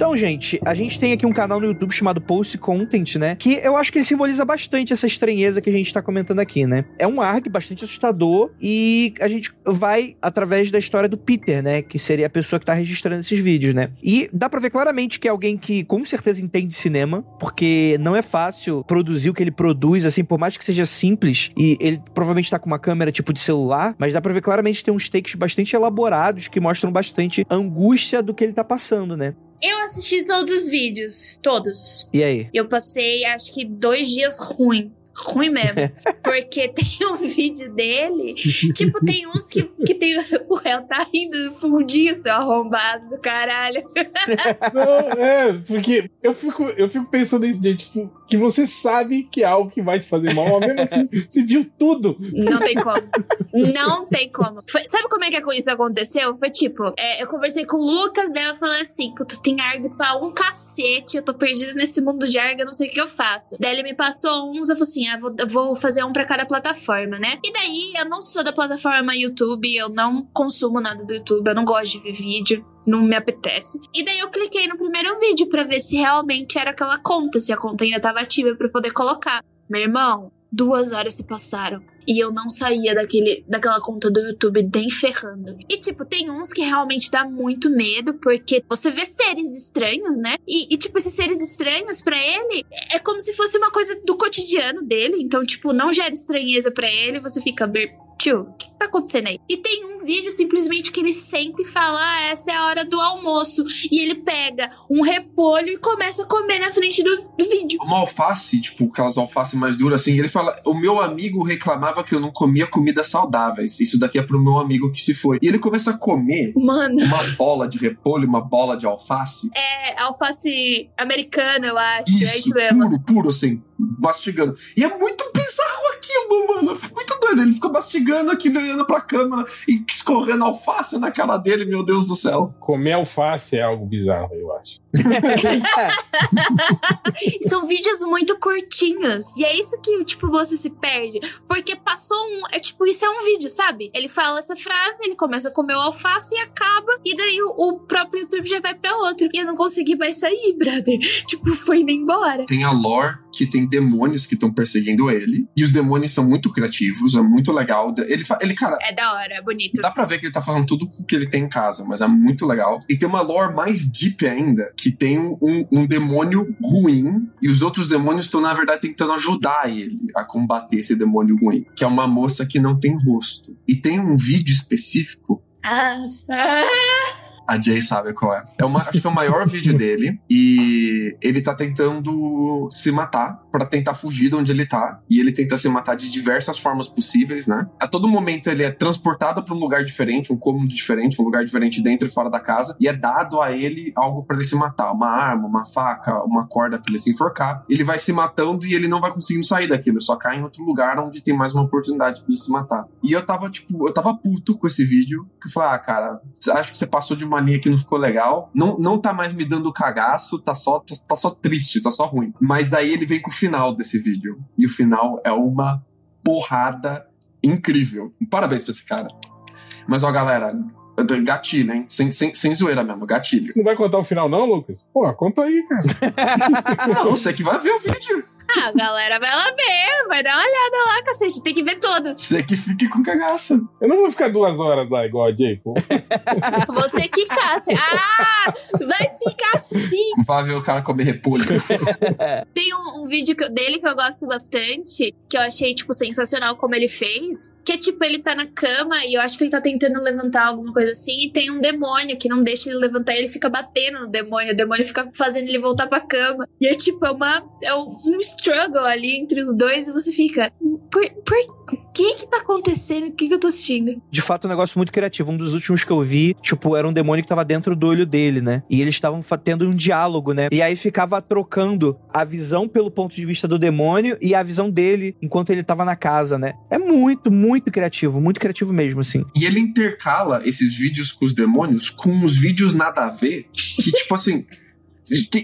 Então, gente, a gente tem aqui um canal no YouTube chamado Post Content, né? Que eu acho que ele simboliza bastante essa estranheza que a gente tá comentando aqui, né? É um ARG bastante assustador e a gente vai através da história do Peter, né? Que seria a pessoa que tá registrando esses vídeos, né? E dá pra ver claramente que é alguém que com certeza entende cinema, porque não é fácil produzir o que ele produz, assim, por mais que seja simples, e ele provavelmente tá com uma câmera tipo de celular, mas dá pra ver claramente que tem uns takes bastante elaborados que mostram bastante angústia do que ele tá passando, né? Eu assisti todos os vídeos. Todos. E aí? Eu passei, acho que, dois dias ruim. Ruim mesmo. Porque tem um vídeo dele. tipo, tem uns que, que tem. O réu tá rindo do fundinho, seu arrombado do caralho. Não, é, porque eu fico, eu fico pensando nisso, gente, tipo, que você sabe que é algo que vai te fazer mal, mas mesmo assim, você viu tudo. Não tem como. Não tem como. Foi- sabe como é que isso aconteceu? Foi tipo, é, eu conversei com o Lucas, daí eu falei assim: puta, tem ARG pra um cacete, eu tô perdida nesse mundo de ARG, eu não sei o que eu faço. Daí ele me passou uns, eu falei assim: ah, vou, eu vou fazer um pra cada plataforma, né? E daí eu não sou da plataforma YouTube, eu não consumo nada do YouTube, eu não gosto de ver vídeo. Não me apetece. E daí eu cliquei no primeiro vídeo pra ver se realmente era aquela conta, se a conta ainda tava ativa eu poder colocar. Meu irmão, duas horas se passaram. E eu não saía daquele, daquela conta do YouTube nem ferrando. E, tipo, tem uns que realmente dá muito medo, porque você vê seres estranhos, né? E, e, tipo, esses seres estranhos, pra ele, é como se fosse uma coisa do cotidiano dele. Então, tipo, não gera estranheza pra ele. Você fica, "Ber- tio, o que tá acontecendo aí? E tem um vídeo simplesmente que ele senta e fala: Ah, essa é a hora do almoço. E ele pega um repolho e começa a comer na frente do, do vídeo. Uma alface, tipo, aquelas alfaces mais duras assim, ele fala: O meu amigo reclamava que eu não comia comidas saudáveis. Isso daqui é pro meu amigo que se foi. E ele começa a comer Mano. uma bola de repolho, uma bola de alface. É alface americana, eu acho. é Isso, isso mesmo. puro, puro, assim, mastigando. E é muito bizarro aquilo, mano. É muito doido. Ele fica mastigando aquilo, olhando pra câmera e escorrendo alface na cara dele, meu Deus do céu. Comer alface é algo bizarro, eu acho. São vídeos muito curtinhos. E é isso que, tipo, você se perde. Porque passou um. É tipo, isso é um vídeo, sabe? Ele fala essa frase, ele começa a comer o alface e acaba. E daí o, o próprio YouTube já vai pra outro. E eu não consegui mais sair, brother. Tipo, foi indo embora. Tem a lore que tem demônios que estão perseguindo ele. E os demônios são muito criativos, é muito legal. Ele, ele cara. É da hora, é bonito. Dá pra ver que ele tá fazendo tudo o que ele tem em casa, mas é muito legal. E tem uma lore mais deep ainda, que tem um, um demônio ruim, e os outros demônios estão, na verdade, tentando ajudar ele a combater esse demônio ruim, que é uma moça que não tem rosto. E tem um vídeo específico. Ah, ah. A Jay sabe qual é. é uma, acho que é o maior vídeo dele. E ele tá tentando se matar para tentar fugir de onde ele tá. E ele tenta se matar de diversas formas possíveis, né? A todo momento ele é transportado para um lugar diferente, um cômodo diferente, um lugar diferente dentro e fora da casa. E é dado a ele algo para ele se matar: uma arma, uma faca, uma corda para ele se enforcar. Ele vai se matando e ele não vai conseguindo sair daquilo. Só cai em outro lugar onde tem mais uma oportunidade para ele se matar. E eu tava, tipo, eu tava puto com esse vídeo. Que eu falei, ah, cara, acho que você passou de uma linha que não ficou legal. Não, não tá mais me dando cagaço, tá só, tá só triste, tá só ruim. Mas daí ele vem com o final desse vídeo. E o final é uma porrada incrível. Parabéns pra esse cara. Mas ó, galera, gatilho, hein? Sem, sem, sem zoeira mesmo, gatilho. Você não vai contar o final, não, Lucas? Pô, conta aí, cara. não, você que vai ver o vídeo. Ah, a galera vai lá ver, vai dar uma olhada lá, cacete. Tem que ver todos. Você que fique com cagaça. Eu não vou ficar duas horas lá igual a pô. Você que caça. Ah! Vai ficar assim. Vai ver o cara comer repolho. Tem um, um vídeo que, dele que eu gosto bastante, que eu achei, tipo, sensacional como ele fez. Que é tipo, ele tá na cama e eu acho que ele tá tentando levantar alguma coisa assim. E tem um demônio que não deixa ele levantar. E ele fica batendo no demônio. O demônio fica fazendo ele voltar pra cama. E é tipo, é uma. É um struggle ali entre os dois e você fica. Por, por que que tá acontecendo? O que que eu tô assistindo? De fato, um negócio muito criativo. Um dos últimos que eu vi, tipo, era um demônio que tava dentro do olho dele, né? E eles estavam tendo um diálogo, né? E aí ficava trocando a visão pelo ponto de vista do demônio e a visão dele enquanto ele tava na casa, né? É muito, muito criativo. Muito criativo mesmo, assim. E ele intercala esses vídeos com os demônios com uns vídeos nada a ver. Que, tipo assim.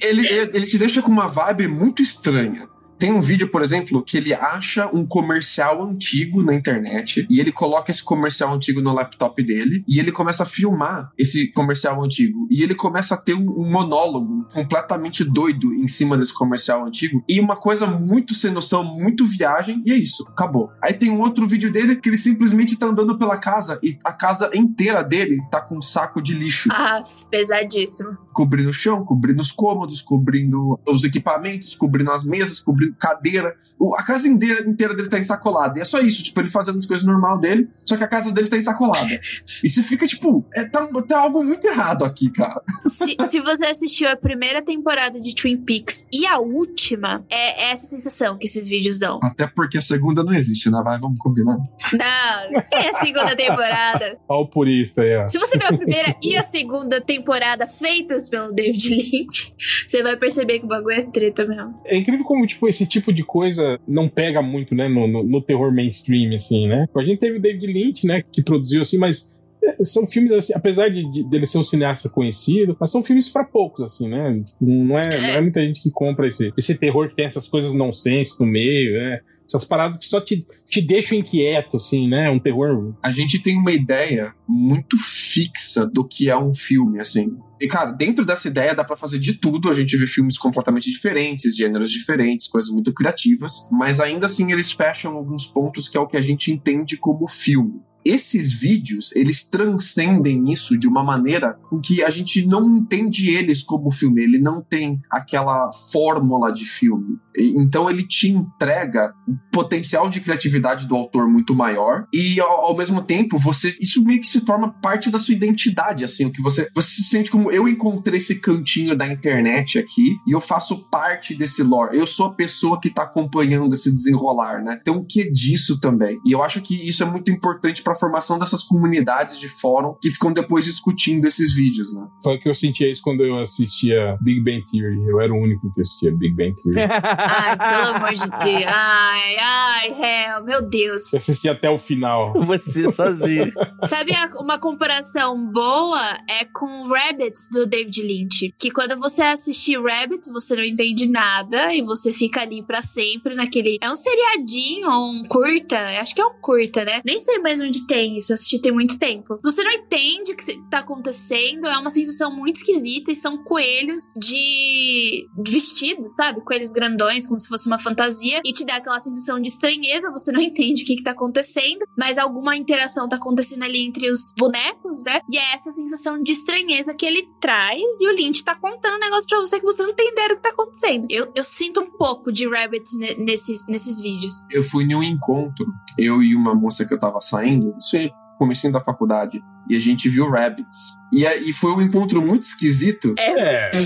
Ele, ele te deixa com uma vibe muito estranha. Tem um vídeo, por exemplo, que ele acha um comercial antigo na internet e ele coloca esse comercial antigo no laptop dele e ele começa a filmar esse comercial antigo e ele começa a ter um, um monólogo completamente doido em cima desse comercial antigo e uma coisa muito sem noção, muito viagem e é isso, acabou. Aí tem um outro vídeo dele que ele simplesmente tá andando pela casa e a casa inteira dele tá com um saco de lixo. Ah, pesadíssimo. Cobrindo o chão, cobrindo os cômodos, cobrindo os equipamentos, cobrindo as mesas, cobrindo cadeira. A casa inteira, inteira dele tá ensacolada. E é só isso, tipo, ele fazendo as coisas normal dele, só que a casa dele tá ensacolada. e você fica, tipo, é, tá, tá algo muito errado aqui, cara. Se, se você assistiu a primeira temporada de Twin Peaks e a última, é essa sensação que esses vídeos dão. Até porque a segunda não existe, né? Vai, vamos combinar. Não, é a segunda temporada. Olha o purista aí, ó. Se você ver a primeira e a segunda temporada feitas pelo David Lynch, você vai perceber que o bagulho é treta mesmo. É incrível como, tipo, esse tipo de coisa não pega muito, né, no, no, no terror mainstream, assim, né? A gente teve o David Lynch, né, que produziu, assim, mas é, são filmes assim, apesar de, de dele ser um cineasta conhecido, mas são filmes para poucos assim, né? Tipo, não é, não é muita gente que compra esse, esse terror que tem essas coisas nonsense no meio, né? Essas paradas que só te, te deixam inquieto, assim, né? Um terror. A gente tem uma ideia muito fixa do que é um filme, assim. E, cara, dentro dessa ideia dá para fazer de tudo. A gente vê filmes completamente diferentes, gêneros diferentes, coisas muito criativas. Mas ainda assim eles fecham alguns pontos que é o que a gente entende como filme esses vídeos, eles transcendem isso de uma maneira com que a gente não entende eles como filme, ele não tem aquela fórmula de filme. Então ele te entrega um potencial de criatividade do autor muito maior e ao, ao, mesmo tempo você isso meio que se torna parte da sua identidade, assim, o que você você se sente como eu encontrei esse cantinho da internet aqui e eu faço parte desse lore. Eu sou a pessoa que tá acompanhando esse desenrolar, né? Tem um que disso também. E eu acho que isso é muito importante para formação dessas comunidades de fórum que ficam depois discutindo esses vídeos, né? Foi que eu sentia isso quando eu assistia Big Bang Theory. Eu era o único que assistia Big Bang Theory. Ai, pelo amor de Deus. Ai, ai, réu, meu Deus. Eu assisti até o final. Você sozinho. Sabe uma comparação boa é com Rabbits do David Lynch, que quando você assistir Rabbits, você não entende nada e você fica ali pra sempre naquele é um seriadinho ou um curta, acho que é um curta, né? Nem sei mais onde tem isso, eu assisti tem muito tempo. Você não entende o que tá acontecendo, é uma sensação muito esquisita e são coelhos de de vestidos, sabe? Coelhos grandões, como se fosse uma fantasia, e te dá aquela sensação de estranheza, você não entende o que, que tá acontecendo, mas alguma interação tá acontecendo ali entre os bonecos, né? E é essa sensação de estranheza que ele traz, e o Lynch tá contando um negócio pra você que você não entender o que tá acontecendo. Eu, eu sinto um pouco de Rabbits ne- nesses, nesses vídeos. Eu fui em um encontro, eu e uma moça que eu tava saindo, isso foi comecinho da faculdade, e a gente viu Rabbits. E, aí foi um encontro muito esquisito. É.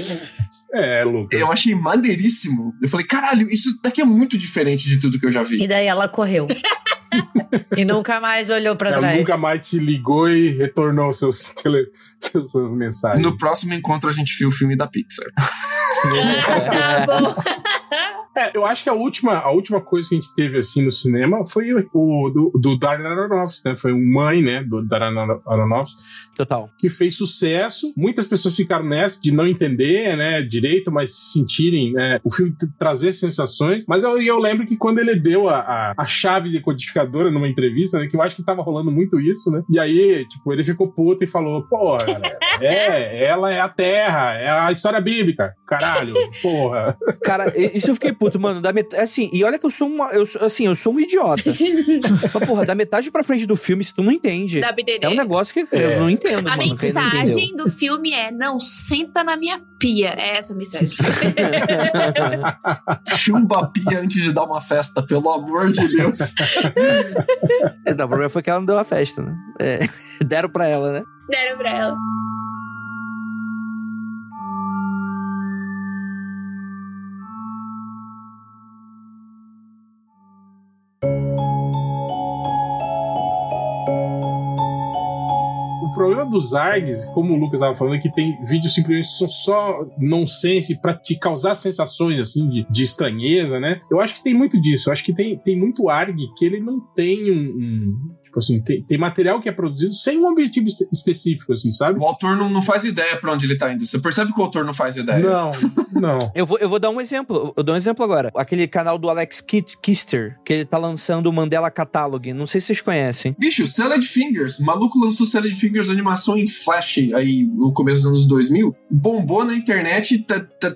É, Lucas. Eu achei maneiríssimo. Eu falei, caralho, isso daqui é muito diferente de tudo que eu já vi. E daí ela correu. e nunca mais olhou pra Ela trás. nunca mais te ligou e retornou seus, tele, seus- suas mensagens. No próximo encontro a gente viu o filme da Pixar. tá bom. É, eu acho que a última, a última coisa que a gente teve assim no cinema foi o, o do, do Darren Aronofsky, né? Foi o Mãe, né? Do Darren Aro- Aronofsky, Total. que fez sucesso. Muitas pessoas ficaram nessa de não entender, né? Direito, mas se sentirem, né? O filme trazer sensações. Mas eu, eu lembro que quando ele deu a, a, a chave decodificadora numa entrevista, né? Que eu acho que tava rolando muito isso, né? E aí, tipo, ele ficou puto e falou: Pô, galera, é, ela é a terra, é a história bíblica. Caralho, porra. Cara, isso eu fiquei puto, mano. Da met... Assim, e olha que eu sou uma. Eu, sou- assim, eu sou um idiota. Mas, porra, da metade pra frente do filme, se tu não entende. Da BDD. É um negócio que É. eu não entendo, A mano. Mensagem do filme é: não senta na minha pia. É essa a mensagem. Chumba a pia antes de dar uma festa, pelo amor de Deus. É, não, o problema foi que ela não deu a festa, né? É, deram pra ela, né? Deram pra ela. Problema dos ARGs, como o Lucas estava falando, é que tem vídeos simplesmente são só nonsense pra te causar sensações assim de, de estranheza, né? Eu acho que tem muito disso. Eu acho que tem, tem muito ARG que ele não tem um. um- tipo assim, tem, tem material que é produzido sem um objetivo espe- específico, assim, sabe? O autor não, não faz ideia pra onde ele tá indo. Você percebe que o autor não faz ideia. Não, não. Eu vou, eu vou dar um exemplo. Eu dou um exemplo agora. Aquele canal do Alex Kit- Kister, que ele tá lançando o Mandela Catalog. Não sei se vocês conhecem. Bicho, Salad Fingers. O maluco lançou Salad Fingers animação em Flash aí no começo dos anos 2000. Bombou na internet.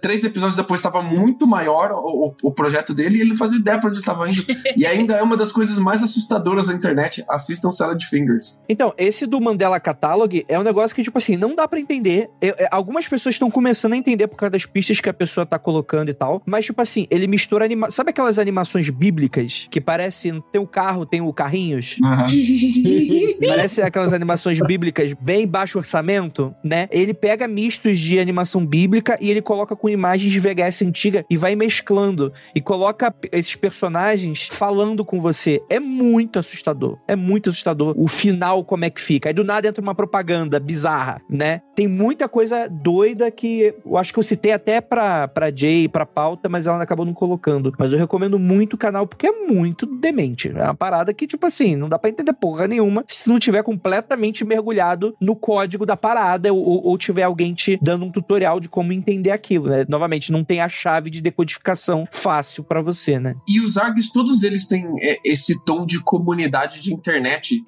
Três episódios depois estava muito maior o, o- o projeto dele e ele não fazia ideia pra onde ele tava indo. e ainda é uma das coisas mais assustadoras da internet. Assistam Salad Fingers. Então, esse do Mandela Catalog é um negócio que, tipo assim, não dá pra entender. Eu- é, algumas pessoas estão começando a entender por causa das pistas que a pessoa tá colocando e tal. Mas, tipo assim, ele mistura anima... Sabe aquelas animações bíblicas que parece tem o carro, tem o carrinhos? Parece aquelas animações bíblicas bem baixo orçamento, né? Ele pega mistos de animação bíblica e ele coloca com imagens de VHS antiga e vai mesclando. E coloca esses personagens falando com você. É muito assustador. É muito assustador. O final, como é que fica. Aí do nada entra uma propaganda bizarra, né? Tem muita coisa doida que eu acho que eu citei até pra, pra Jay, pra pauta, mas ela acabou não colocando. Mas eu recomendo muito o canal porque é muito demente. É uma parada que, tipo assim, não dá pra entender porra nenhuma se não tiver completamente mergulhado no código da parada ou, ou- tiver alguém te dando um tutorial de como entender aquilo, né? Novamente, não tem a chave de decodificação fácil pra você, né? E os ARGs, todos eles têm é, esse tom de comunidade de internet.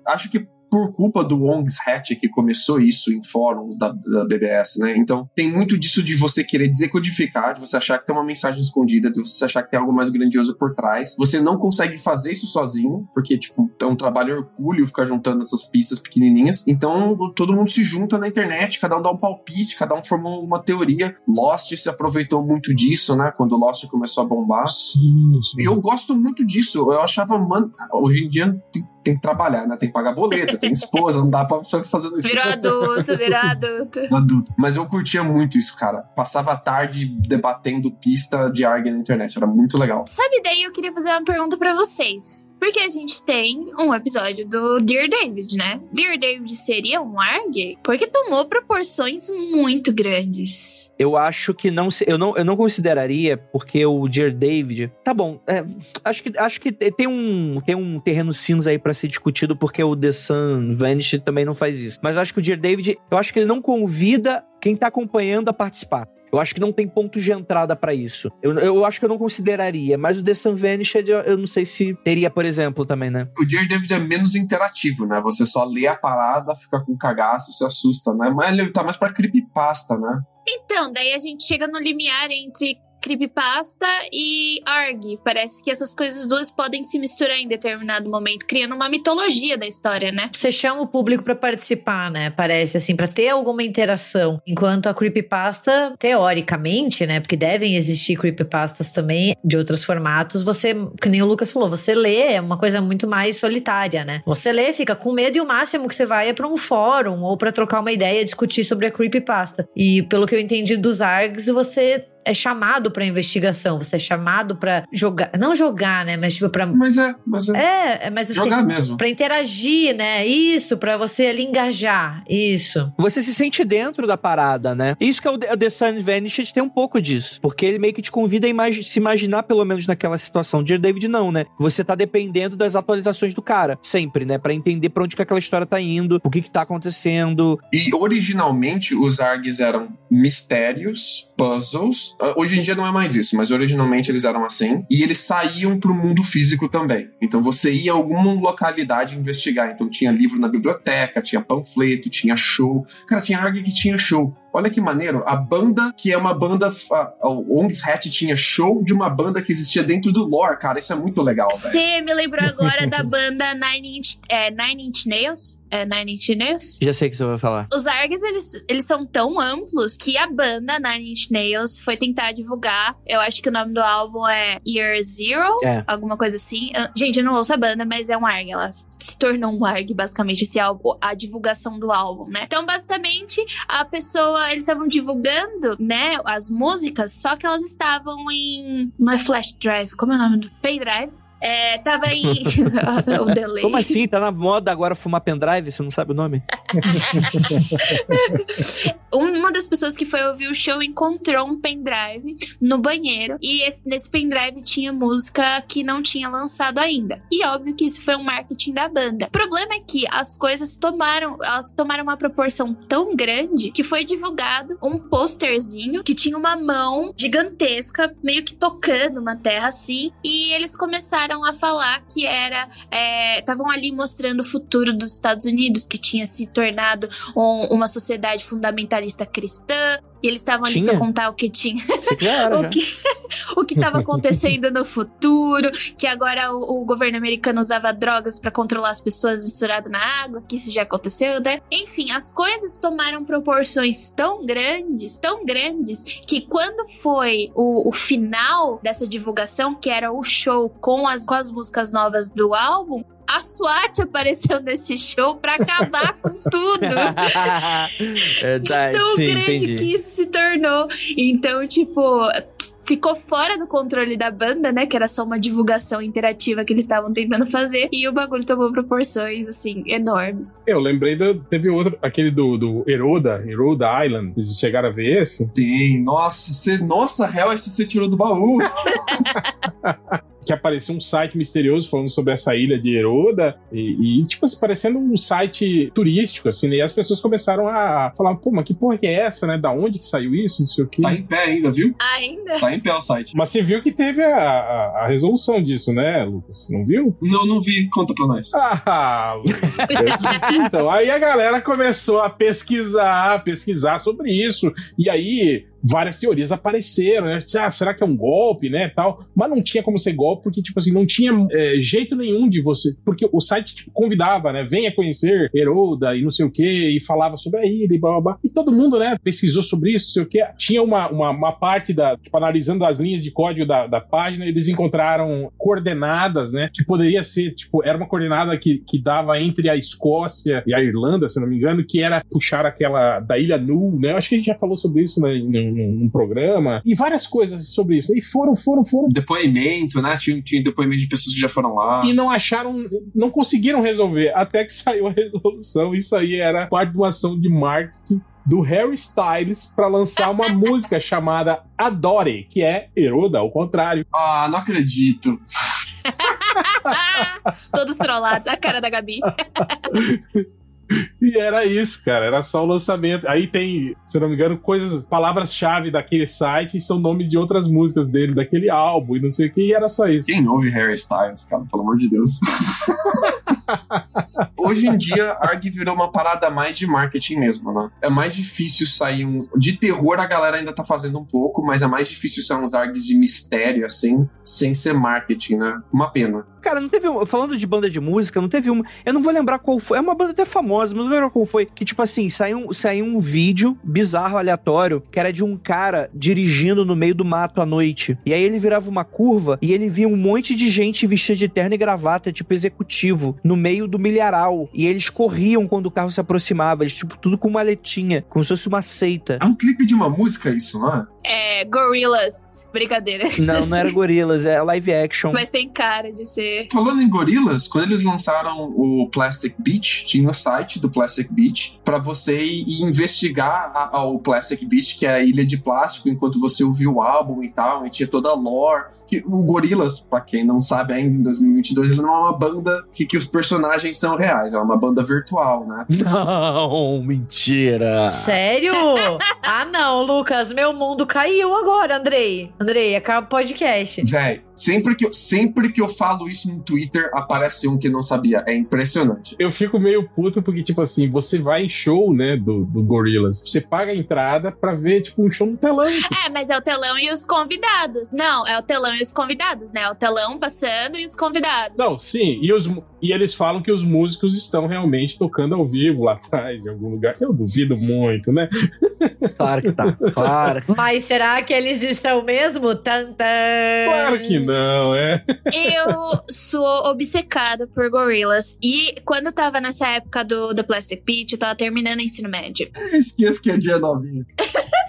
Acho que por culpa do Wong's Hatch que começou isso em fóruns da, da BBS, né? Então tem muito disso de você querer decodificar, de você achar que tem uma mensagem escondida, de você achar que tem algo mais grandioso por trás. Você não consegue fazer isso sozinho, porque tipo, é um trabalho hercúleo ficar juntando essas pistas pequenininhas. Então todo mundo se junta na internet, cada um dá um palpite, cada um formou uma teoria. Lost se aproveitou muito disso, né? Quando Lost começou a bombar. Sim, sim. E eu gosto muito disso. Eu achava, mano, hoje em dia tem, tem que trabalhar, né? Tem que pagar boleto, tem esposa, não dá pra ficar fazendo isso. Virou adulto, virou adulto. Adulto. Mas eu curtia muito isso, cara. Passava a tarde debatendo pista de ARG na internet. Era muito legal. Sabe, daí eu queria fazer uma pergunta pra vocês. Porque a gente tem um episódio do Dear David, né? Dear David seria um ARG porque tomou proporções muito grandes. Eu acho que não, eu não, eu não consideraria, porque o Dear David. Tá bom, é, acho, que, acho que tem um, tem um terreno cinza aí para ser discutido, porque o The Sun Vanish também não faz isso. Mas acho que o Dear David, eu acho que ele não convida quem tá acompanhando a participar. Eu acho que não tem ponto de entrada para isso. Eu, eu acho que eu não consideraria, mas o The Sun Vanished eu, eu não sei se teria, por exemplo, também, né? O Dear David é menos interativo, né? Você só lê a parada, fica com cagaço, se assusta, né? Mas ele tá mais pra creepypasta, né? Então, daí a gente chega no limiar entre creepypasta e ARG. Parece que essas coisas duas podem se misturar em determinado momento, criando uma mitologia da história, né? Você chama o público para participar, né? Parece assim, para ter alguma interação. Enquanto a creepypasta, teoricamente, né? Porque devem existir creepypastas também de outros formatos. Você, que nem o Lucas falou, você lê é uma coisa muito mais solitária, né? Você lê, fica com medo e o máximo que você vai é para um fórum ou para trocar uma ideia, discutir sobre a creepypasta. E pelo que eu entendi dos ARGs, você é chamado para investigação, você é chamado para jogar, não jogar, né, mas tipo para Mas é, mas é. É, é mas assim, jogar mesmo. Para interagir, né? Isso, para você ali engajar. Isso. Você se sente dentro da parada, né? Isso que é o The Sun Vanished tem um pouco disso, porque ele meio que te convida a imag se imaginar pelo menos naquela situação. Dear David não, né? Você tá dependendo das atualizações do cara, sempre, né, para entender para onde que aquela história tá indo, o que que tá acontecendo. E originalmente os ARGs eram mistérios, puzzles ah, hoje em dia não é mais isso, mas originalmente eles eram assim. E eles saíam pro mundo físico também. Então você ia a alguma localidade investigar. Então tinha livro na biblioteca, tinha panfleto, tinha show. Cara, tinha ARG que tinha show. Olha que maneiro. A banda, que é uma banda. A, o Ongs Hat tinha show de uma banda que existia dentro do lore, cara. Isso é muito legal, velho. Você me lembrou agora da banda Nine Inch, é, Nine Inch Nails? É Nine Inch Nails? Já sei o que você vai falar. Os ARGs, eles, eles são tão amplos que a banda Nine Inch Nails foi tentar divulgar. Eu acho que o nome do álbum é Year Zero, É. alguma coisa assim. Eu- gente, eu não ouço a banda, mas é um ARG. Ela se tornou um ARG, basicamente, esse álbum, a divulgação do álbum, né? Então, basicamente, a pessoa, eles estavam divulgando, né, as músicas, só que elas estavam em. Não é flash drive, como é o nome do? Pendrive. É, tava em. o delay. Como assim? Tá na moda agora fumar pendrive? Você não sabe o nome? Uma das pessoas que foi ouvir o show encontrou um pendrive no banheiro e esse, nesse pendrive tinha música que não tinha lançado ainda. E óbvio que isso foi um marketing da banda. O problema é que as coisas tomaram, elas tomaram uma proporção tão grande que foi divulgado um posterzinho que tinha uma mão gigantesca meio que tocando uma terra assim e eles começaram a falar que era estavam ali mostrando o futuro dos Estados Unidos que tinha se tornado um- uma sociedade fundamentalista cristã. E eles estavam ali pra contar o que tinha, era, já. o que o que estava acontecendo no futuro, que agora o, o governo americano usava drogas pra controlar as pessoas misturado na água, que isso já aconteceu, né? Enfim, as coisas tomaram proporções tão grandes, tão grandes, que quando foi o, o final dessa divulgação, que era o show com as, com as músicas novas do álbum, a SWAT apareceu nesse show pra acabar com tudo. é, tá, tão sim, grande entendi. que isso se tornou. Então, tipo, ficou fora do controle da banda, né? Que era só uma divulgação interativa que eles estavam tentando fazer. E o bagulho tomou proporções, assim, enormes. Eu lembrei do. Teve outro, aquele do, do Eroda, Eroda Island. Vocês chegaram a ver esse? Tem, nossa, você, nossa, real, esse você tirou do baú. Que apareceu um site misterioso falando sobre essa ilha de Eroda. E, e, tipo assim, parecendo um site turístico, assim, né? E as pessoas começaram a falar, pô, mas que porra que é essa, né? Da onde que saiu isso? Não sei o quê. Tá em pé ainda, viu? Ainda? Tá em pé o site. Mas você viu que teve a, a, a resolução disso, né, Lucas? Não viu? Não, não vi. Conta pra nós. Ah, Lucas. então, aí a galera começou a pesquisar, pesquisar sobre isso. E aí várias teorias apareceram, né? Ah, será que é um golpe, né, tal? Mas não tinha como ser golpe porque tipo assim, não tinha é, jeito nenhum de você, porque o site tipo, convidava, né, venha conhecer Heroda e não sei o que e falava sobre a ilha e blá blá blá. E todo mundo, né, pesquisou sobre isso, sei o que. Tinha uma, uma, uma parte da, tipo, analisando as linhas de código da, da página, eles encontraram coordenadas, né, que poderia ser, tipo, era uma coordenada que, que dava entre a Escócia e a Irlanda, se não me engano, que era puxar aquela da Ilha Nu, né? Eu acho que a gente já falou sobre isso né, num, num programa, e várias coisas sobre isso. E foram, foram, foram. Depoimento, né? Tinha, tinha depoimento de pessoas que já foram lá. E não acharam, não conseguiram resolver, até que saiu a resolução. Isso aí era parte de uma ação de marketing do Harry Styles para lançar uma música chamada Adore, que é Eroda ao contrário. Ah, não acredito. Todos trollados, a cara da Gabi. E era isso, cara. Era só o lançamento. Aí tem, se eu não me engano, coisas, palavras-chave daquele site são nomes de outras músicas dele, daquele álbum e não sei o que, e era só isso. Quem ouve Harry Styles, cara? Pelo amor de Deus. Hoje em dia, ARG virou uma parada mais de marketing mesmo, né? É mais difícil sair um. De terror, a galera ainda tá fazendo um pouco, mas é mais difícil sair uns ARGs de mistério, assim, sem ser marketing, né? Uma pena. Cara, não teve um, Falando de banda de música, não teve uma. Eu não vou lembrar qual foi. É uma banda até famosa, mas não vou lembrar qual foi. Que, tipo assim, saiu, saiu um vídeo bizarro, aleatório, que era de um cara dirigindo no meio do mato à noite. E aí ele virava uma curva e ele via um monte de gente vestida de terno e gravata, tipo executivo, no meio do milharal. E eles corriam quando o carro se aproximava. Eles, tipo, tudo com maletinha, como se fosse uma seita. É um clipe de uma música, isso, não é? É, Gorillaz. Brincadeira. Não, não era gorilas, é live action. Mas tem cara de ser. Falando em gorilas, quando eles lançaram o Plastic Beach, tinha o site do Plastic Beach para você ir investigar a, a, o Plastic Beach, que é a ilha de plástico, enquanto você ouvia o álbum e tal, e tinha toda a lore. Que o Gorilas, pra quem não sabe ainda, em 2022, ele não é uma banda que, que os personagens são reais, é uma banda virtual, né? Não, mentira. Sério? ah, não, Lucas, meu mundo caiu agora, Andrei. Andrei, acaba o podcast. Véi, sempre que, eu, sempre que eu falo isso no Twitter, aparece um que não sabia. É impressionante. Eu fico meio puto porque, tipo assim, você vai em show, né, do, do Gorillaz. Você paga a entrada pra ver, tipo, um show no telão. É, mas é o telão e os convidados. Não, é o telão e os convidados, né? O telão passando e os convidados. Não, sim. E, os, e eles falam que os músicos estão realmente tocando ao vivo lá atrás, em algum lugar. Eu duvido muito, né? Claro que tá. Claro. Mas será que eles estão mesmo? Tantã. Claro que não, é. Eu sou obcecada por gorilas. E quando eu tava nessa época do, do Plastic Beach, eu tava terminando o ensino médio. Esqueço que é dia novinho.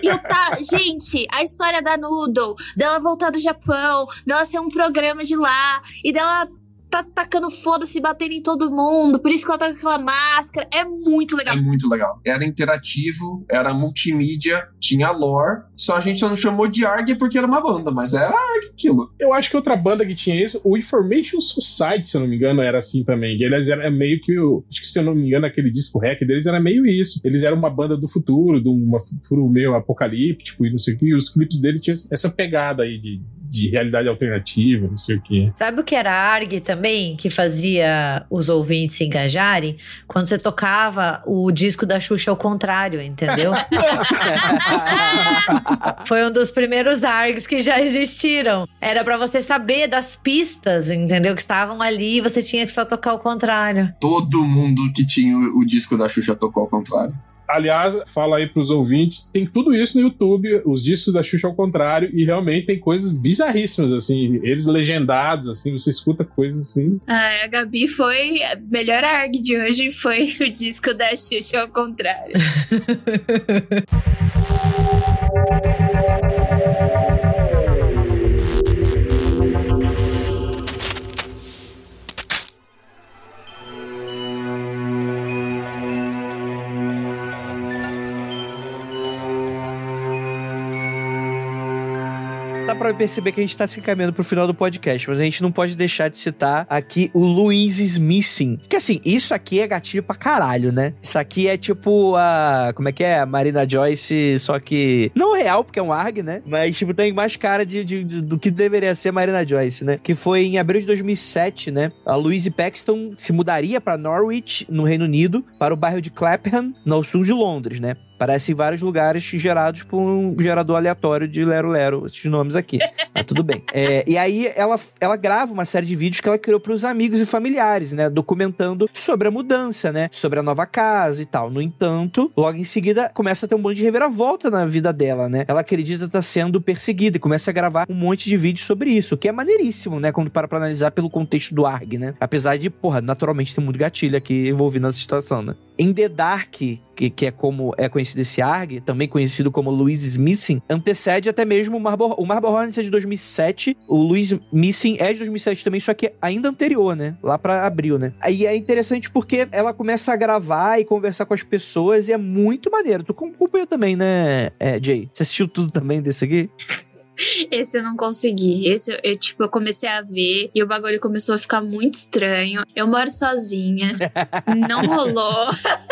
E eu tá. Gente, a história da Noodle, dela voltar do Japão, dela ser um programa de lá, e dela tá tacando foda-se, batendo em todo mundo. Por isso que ela tá com aquela máscara. É muito legal. É muito legal. Era interativo, era multimídia, tinha lore. Só a gente só não chamou de ARG porque era uma banda, mas era ARG aquilo. Eu acho que outra banda que tinha isso, o Information Society, se eu não me engano, era assim também. Eles eram meio que. Acho que se eu não me engano, aquele disco hack deles era meio isso. Eles eram uma banda do futuro, de um futuro meio apocalíptico e não sei o que. E os clipes deles tinham essa pegada aí de de realidade alternativa, não sei o quê. Sabe o que era ARG também, que fazia os ouvintes se engajarem? Quando você tocava o disco da Xuxa ao contrário, entendeu? Foi um dos primeiros ARGs que já existiram. Era para você saber das pistas, entendeu? Que estavam ali e você tinha que só tocar ao contrário. Todo mundo que tinha o disco da Xuxa tocou ao contrário. Aliás, fala aí pros ouvintes, tem tudo isso no YouTube, os discos da Xuxa ao contrário, e realmente tem coisas bizarríssimas, assim, eles legendados, assim, você escuta coisas assim. Ah, a Gabi foi. A melhor ARG de hoje foi o disco da Xuxa ao contrário. Dá pra perceber que a gente tá se encaminhando pro final do podcast, mas a gente não pode deixar de citar aqui o Luiz Smithing. Que assim, isso aqui é gatilho pra caralho, né? Isso aqui é tipo a. Como é que é? A Marina Joyce, só que. Não real, porque é um ARG, né? Mas, tipo, tem mais cara de, de, de- do que deveria ser Marina Joyce, né? Que foi em abril de 2007, né? A Louise Paxton se mudaria pra Norwich, no Reino Unido, para o bairro de Clapham, no sul de Londres, né? Parece em vários lugares gerados por um gerador aleatório de Lero Lero, esses nomes aqui. Mas tudo bem. É, e aí ela, ela grava uma série de vídeos que ela criou para os amigos e familiares, né? Documentando sobre a mudança, né? Sobre a nova casa e tal. No entanto, logo em seguida começa a ter um monte de reviravolta na vida dela, né? Ela acredita estar sendo perseguida e começa a gravar um monte de vídeos sobre isso, o que é maneiríssimo, né? Quando para pra analisar pelo contexto do ARG, né? Apesar de, porra, naturalmente tem muito gatilho aqui envolvido nessa situação, né? Em The Dark, que, que é como é conhecido esse ARG, também conhecido como Louise Missing, antecede até mesmo o Marble, o Marble Hornets é de 2007, o Louise Missing é de 2007 também, só que ainda anterior, né? Lá pra abril, né? Aí é interessante porque ela começa a gravar e conversar com as pessoas e é muito maneiro. Tu acompanhou também, né, é, Jay? Você assistiu tudo também desse aqui? Esse eu não consegui. Esse eu, eu, tipo, eu comecei a ver e o bagulho começou a ficar muito estranho. Eu moro sozinha. não rolou.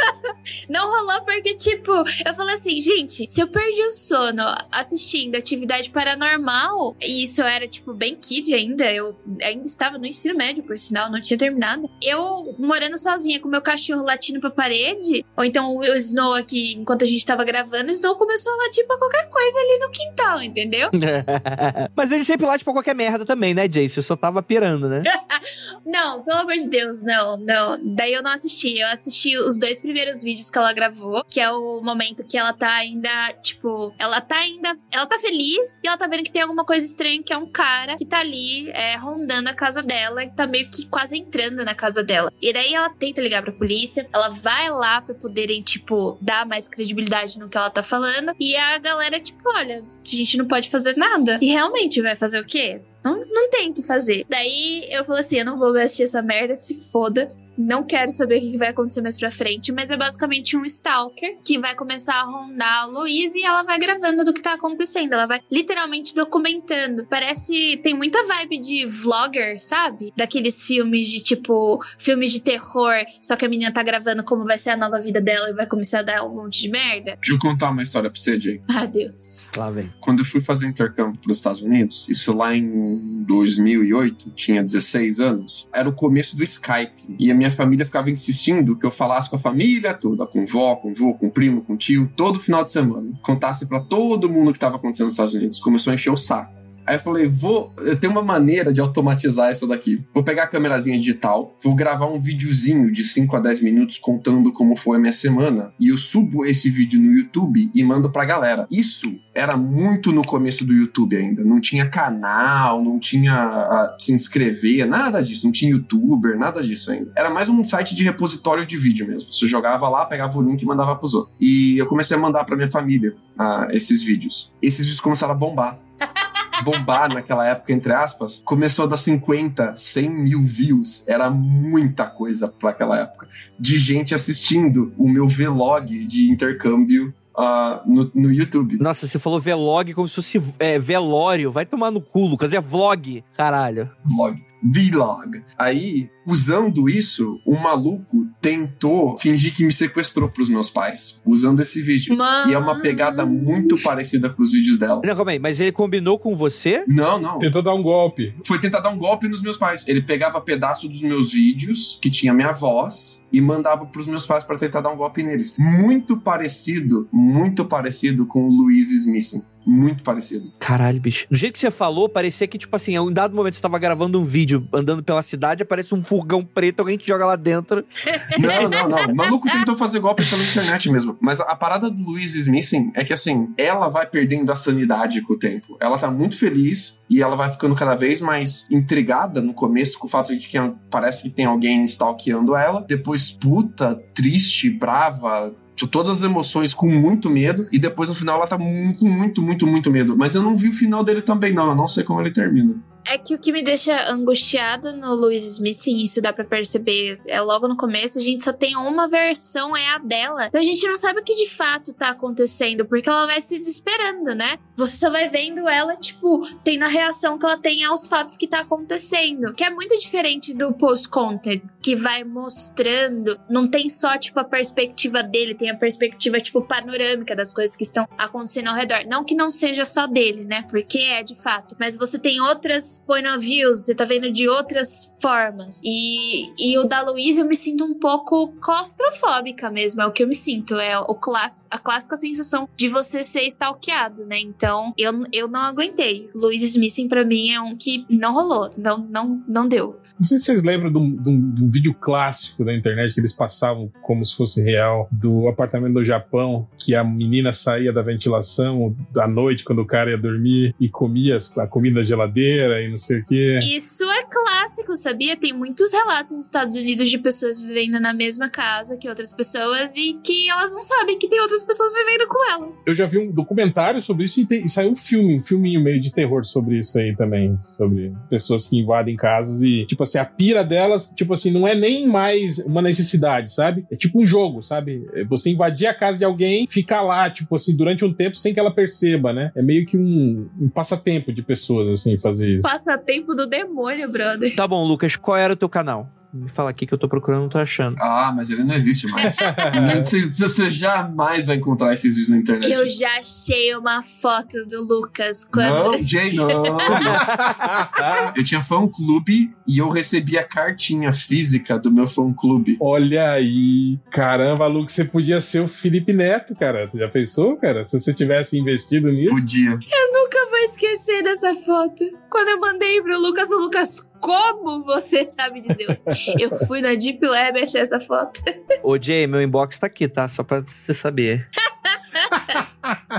não rolou porque, tipo, eu falei assim, gente, se eu perdi o sono assistindo atividade paranormal, e isso eu era, tipo, bem kid ainda, eu ainda estava no ensino médio, por sinal, não tinha terminado. Eu morando sozinha com meu cachorro latindo pra parede, ou então o Snow aqui, enquanto a gente tava gravando, o Snow começou a latir pra qualquer coisa ali no quintal, entendeu? Mas ele sempre late pra qualquer merda também, né, Jay? Você só tava pirando, né? não, pelo amor de Deus, não, não. Daí eu não assisti. Eu assisti os dois primeiros vídeos que ela gravou, que é o momento que ela tá ainda, tipo, ela tá ainda. Ela tá feliz e ela tá vendo que tem alguma coisa estranha, que é um cara que tá ali é, rondando a casa dela e tá meio que quase entrando na casa dela. E daí ela tenta ligar pra polícia, ela vai lá pra poderem, tipo, dar mais credibilidade no que ela tá falando. E a galera, tipo, olha, a gente não pode fazer nada. E realmente vai fazer o quê? Não, não tem o que fazer. Daí eu falei assim: eu não vou assistir essa merda, que se foda. Não quero saber o que vai acontecer mais pra frente, mas é basicamente um stalker que vai começar a rondar a Louise e ela vai gravando do que tá acontecendo. Ela vai literalmente documentando. Parece. Tem muita vibe de vlogger, sabe? Daqueles filmes de tipo. Filmes de terror, só que a menina tá gravando como vai ser a nova vida dela e vai começar a dar um monte de merda. Deixa eu contar uma história pra você, Jay. Ah, Deus. Lá vem. Quando eu fui fazer intercâmbio pros Estados Unidos, isso lá em 2008, tinha 16 anos, era o começo do Skype. E a minha minha família ficava insistindo que eu falasse com a família toda, com vó, com vô, com primo, com tio, todo final de semana. Contasse para todo mundo o que estava acontecendo nos Estados Unidos. Começou a encher o saco. Aí eu falei, vou. Eu tenho uma maneira de automatizar isso daqui. Vou pegar a câmerazinha digital, vou gravar um videozinho de 5 a 10 minutos contando como foi a minha semana. E eu subo esse vídeo no YouTube e mando pra galera. Isso era muito no começo do YouTube ainda. Não tinha canal, não tinha a, se inscrever, nada disso. Não tinha youtuber, nada disso ainda. Era mais um site de repositório de vídeo mesmo. Você jogava lá, pegava o link e mandava pros outros. E eu comecei a mandar pra minha família ah, esses vídeos. Esses vídeos começaram a bombar. bombar naquela época, entre aspas, começou a dar 50, 100 mil views. Era muita coisa para aquela época. De gente assistindo o meu vlog de intercâmbio Uh, no, no, YouTube. Nossa, você falou vlog como se fosse é, velório. Vai tomar no cu, Lucas. É vlog, caralho. Vlog. Vlog. Aí, usando isso, um maluco tentou fingir que me sequestrou pros meus pais, usando esse vídeo. Mano. E é uma pegada muito parecida com os vídeos dela. Não, calma aí, mas ele combinou com você? Não, não. Tentou dar um golpe. Foi tentar dar um golpe nos meus pais. Ele pegava pedaço dos meus vídeos, que tinha minha voz, e mandava pros meus pais para tentar dar um golpe neles. Muito parecido, muito parecido com o Luiz Smith muito parecido. Caralho, bicho. Do jeito que você falou, parecia que, tipo assim, em um dado momento você tava gravando um vídeo andando pela cidade, aparece um furgão preto, alguém te joga lá dentro. Não, não, não. O maluco tentou fazer golpe pela internet mesmo. Mas a parada do Luiz Smithing é que, assim, ela vai perdendo a sanidade com o tempo. Ela tá muito feliz e ela vai ficando cada vez mais intrigada no começo com o fato de que parece que tem alguém stalkeando ela. Depois, puta, triste, brava, todas as emoções com muito medo e depois no final ela tá muito, muito, muito, muito medo. Mas eu não vi o final dele também, não. Eu não sei como ele termina. É que o que me deixa angustiada no Louis Smith, e isso dá para perceber, é logo no começo, a gente só tem uma versão, é a dela. Então a gente não sabe o que de fato tá acontecendo, porque ela vai se desesperando, né? Você só vai vendo ela, tipo, tendo a reação que ela tem aos fatos que tá acontecendo. Que é muito diferente do post-content, que vai mostrando, não tem só, tipo, a perspectiva dele, tem a perspectiva, tipo, panorâmica das coisas que estão acontecendo ao redor. Não que não seja só dele, né? Porque é de fato. Mas você tem outras point of views, você tá vendo de outras formas. E, e o da Luísa eu me sinto um pouco claustrofóbica mesmo, é o que eu me sinto. É o clássico, a clássica sensação de você ser stalkeado, né? Então, eu, eu não aguentei. Luiz Smithing para mim é um que não rolou, não, não, não deu. Não sei se vocês lembram de um, de, um, de um vídeo clássico da internet que eles passavam como se fosse real, do apartamento do Japão, que a menina saía da ventilação à noite quando o cara ia dormir e comia a comida da geladeira e não sei o quê. Isso é clássico, sabia? Tem muitos relatos nos Estados Unidos de pessoas vivendo na mesma casa que outras pessoas e que elas não sabem que tem outras pessoas vivendo com elas. Eu já vi um documentário sobre isso e, tem, e saiu um filme, um filminho meio de terror sobre isso aí também. Sobre pessoas que invadem casas e, tipo assim, a pira delas, tipo assim, não é nem mais uma necessidade, sabe? É tipo um jogo, sabe? É você invadir a casa de alguém, ficar lá, tipo assim, durante um tempo sem que ela perceba, né? É meio que um, um passatempo de pessoas, assim, fazer isso. Passatempo do demônio, brother. Tá bom, Lucas, qual era o teu canal? Me fala aqui que eu tô procurando, não tô achando. Ah, mas ele não existe mais. você, você jamais vai encontrar esses vídeos na internet. Eu já achei uma foto do Lucas quando. Não, Jay, não. eu tinha fã-clube e eu recebia cartinha física do meu fã-clube. Olha aí. Caramba, Lucas, você podia ser o Felipe Neto, cara. Tu já pensou, cara? Se você tivesse investido nisso? Podia. Eu vou esquecer dessa foto. Quando eu mandei pro Lucas, o Lucas como você sabe dizer? Eu fui na Deep Web e achei essa foto. Ô, Jay, meu inbox tá aqui, tá? Só pra você saber.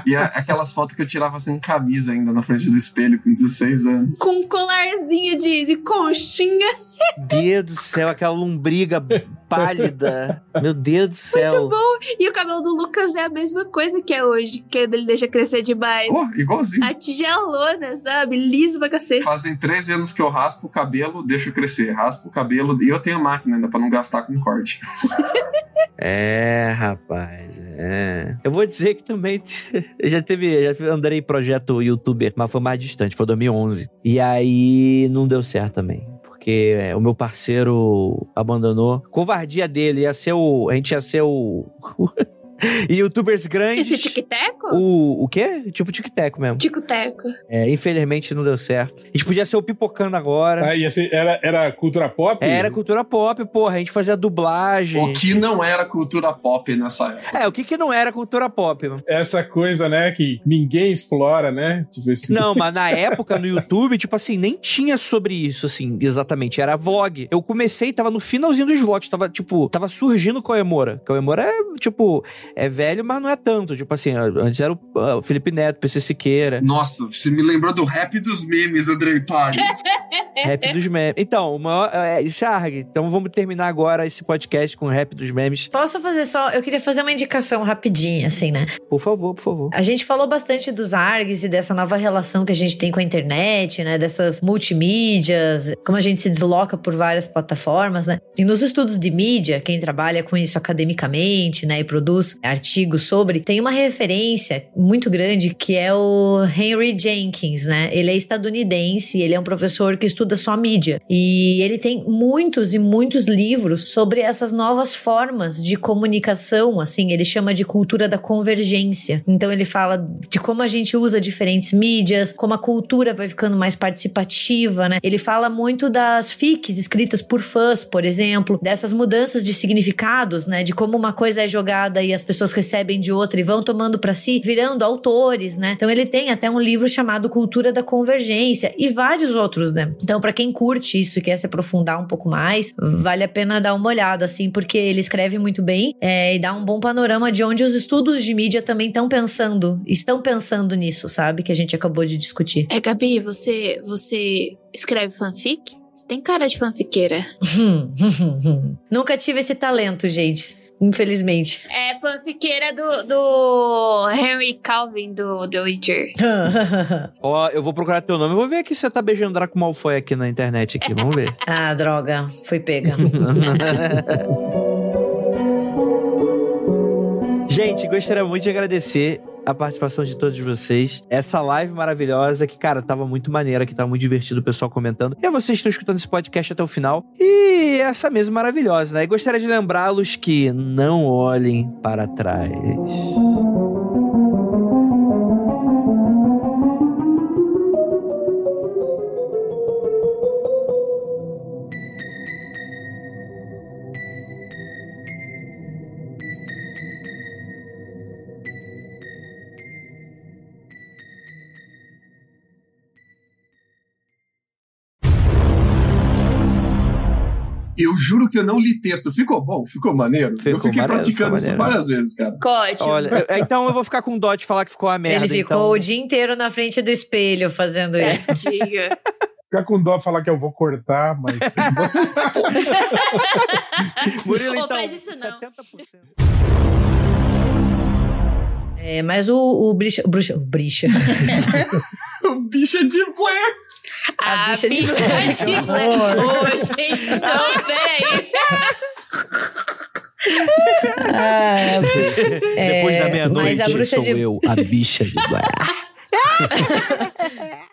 E a- aquelas fotos que eu tirava sem camisa ainda na frente do espelho com 16 anos. Com um colarzinho de, de conchinha. Deus do céu, aquela lombriga pálida. Meu Deus do céu. Muito bom. E o cabelo do Lucas é a mesma coisa que é hoje. Que ele deixa crescer demais. Pô, igualzinho. A tigelona, sabe? Liso pra cacete. Fazem 13 anos que eu raspo o cabelo, deixo crescer. Raspo o cabelo e eu tenho máquina ainda pra não gastar com corte. É, rapaz, é. Eu vou dizer que também já teve, já andei projeto youtuber, mas foi mais distante, foi 2011. E aí não deu certo também. Porque é, o meu parceiro abandonou. Covardia dele ia ser o. A gente ia ser o. Youtubers grandes. Esse tic-teco? O, o quê? Tipo tic-tac mesmo. Tico-teco. É, infelizmente não deu certo. A gente podia ser o pipocando agora. Ah, ia ser- era, era cultura pop? Era cultura pop, porra. A gente fazia dublagem. O que não era cultura pop nessa época. É, o que que não era cultura pop? mano? Essa coisa, né, que ninguém explora, né? Tipo assim. Não, mas na época no YouTube, tipo assim, nem tinha sobre isso, assim, exatamente. Era vlog. Eu comecei, tava no finalzinho dos vlogs, tava, tipo, tava surgindo Coemora. Coemora é, tipo, é velho, mas não é tanto. Tipo assim, antes era o, Felipe Neto, PC Siqueira, Nossa, você me lembrou do rap dos memes, Andrei Pari. Rap dos Memes. Então, o maior, é, isso é ARG. Então vamos terminar agora esse podcast com o Rap dos Memes. Posso fazer só. Eu queria fazer uma indicação rapidinha, assim, né? Por favor, por favor. A gente falou bastante dos ARGs e dessa nova relação que a gente tem com a internet, né? Dessas multimídias, como a gente se desloca por várias plataformas, né? E nos estudos de mídia, quem trabalha com isso academicamente, né? E produz artigos sobre, tem uma referência muito grande que é o Henry Jenkins, né? Ele é estadunidense, ele é um professor que estuda só mídia. E ele tem muitos e muitos livros sobre essas novas formas de comunicação, assim, ele chama de cultura da convergência. Então ele fala de como a gente usa diferentes mídias, como a cultura vai ficando mais participativa, né? Ele fala muito das fics escritas por fãs, por exemplo, dessas mudanças de significados, né? De como uma coisa é jogada e as pessoas recebem de outra e vão tomando para si, virando autores, né? Então ele tem até um livro chamado Cultura da Convergência e vários outros, né? Então para quem curte isso e quer se aprofundar um pouco mais, vale a pena dar uma olhada, assim, porque ele escreve muito bem é, e dá um bom panorama de onde os estudos de mídia também estão pensando, estão pensando nisso, sabe? Que a gente acabou de discutir. É, Gabi, você, você escreve fanfic? Você tem cara de fanfiqueira. Nunca tive esse talento, gente, infelizmente. É fanfiqueira do, do Henry Calvin, do The Witcher. Ó, eu vou procurar teu nome. Eu vou ver aqui se você tá beijando Draco Malfoy aqui na internet aqui. Vamos ver. ah, droga, fui pega. Gente, gostaria muito de agradecer a participação de todos vocês. Essa live maravilhosa que, cara, tava muito maneira, que tava muito divertido o pessoal comentando. E vocês estão escutando esse podcast até o final. E essa mesa maravilhosa, né? E gostaria de lembrá-los que não olhem para trás. Eu juro que eu não li texto. Ficou bom? Ficou maneiro? Ficou eu fiquei maneiro, praticando isso maneiro. várias vezes, cara. Ótimo. Olha, eu- então eu vou ficar com dó de falar que ficou uma merda. Ele ficou então... o dia inteiro na frente do espelho fazendo isso. Tadinha. Ficar com dó falar que eu vou cortar, mas. Murilo, Ô, então, faz isso não. 70%. É, mas o, o Bricha. O Bruxa. O Bricha. O bicho é de Blair. A, bicha de bicha Blair, de horror. Ô, gente, não, véi. Ah, Depois da É, meia-noite, a bruxa sou de- eu, a bicha de Blair.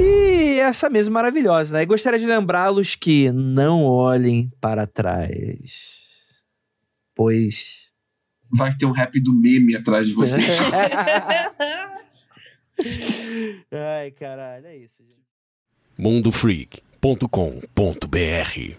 E essa mesa maravilhosa, né? E gostaria de lembrá-los que não olhem para trás. Pois. Vai ter um rap do meme atrás de você. Ai, caralho, é isso, gente. mundofreak.com.br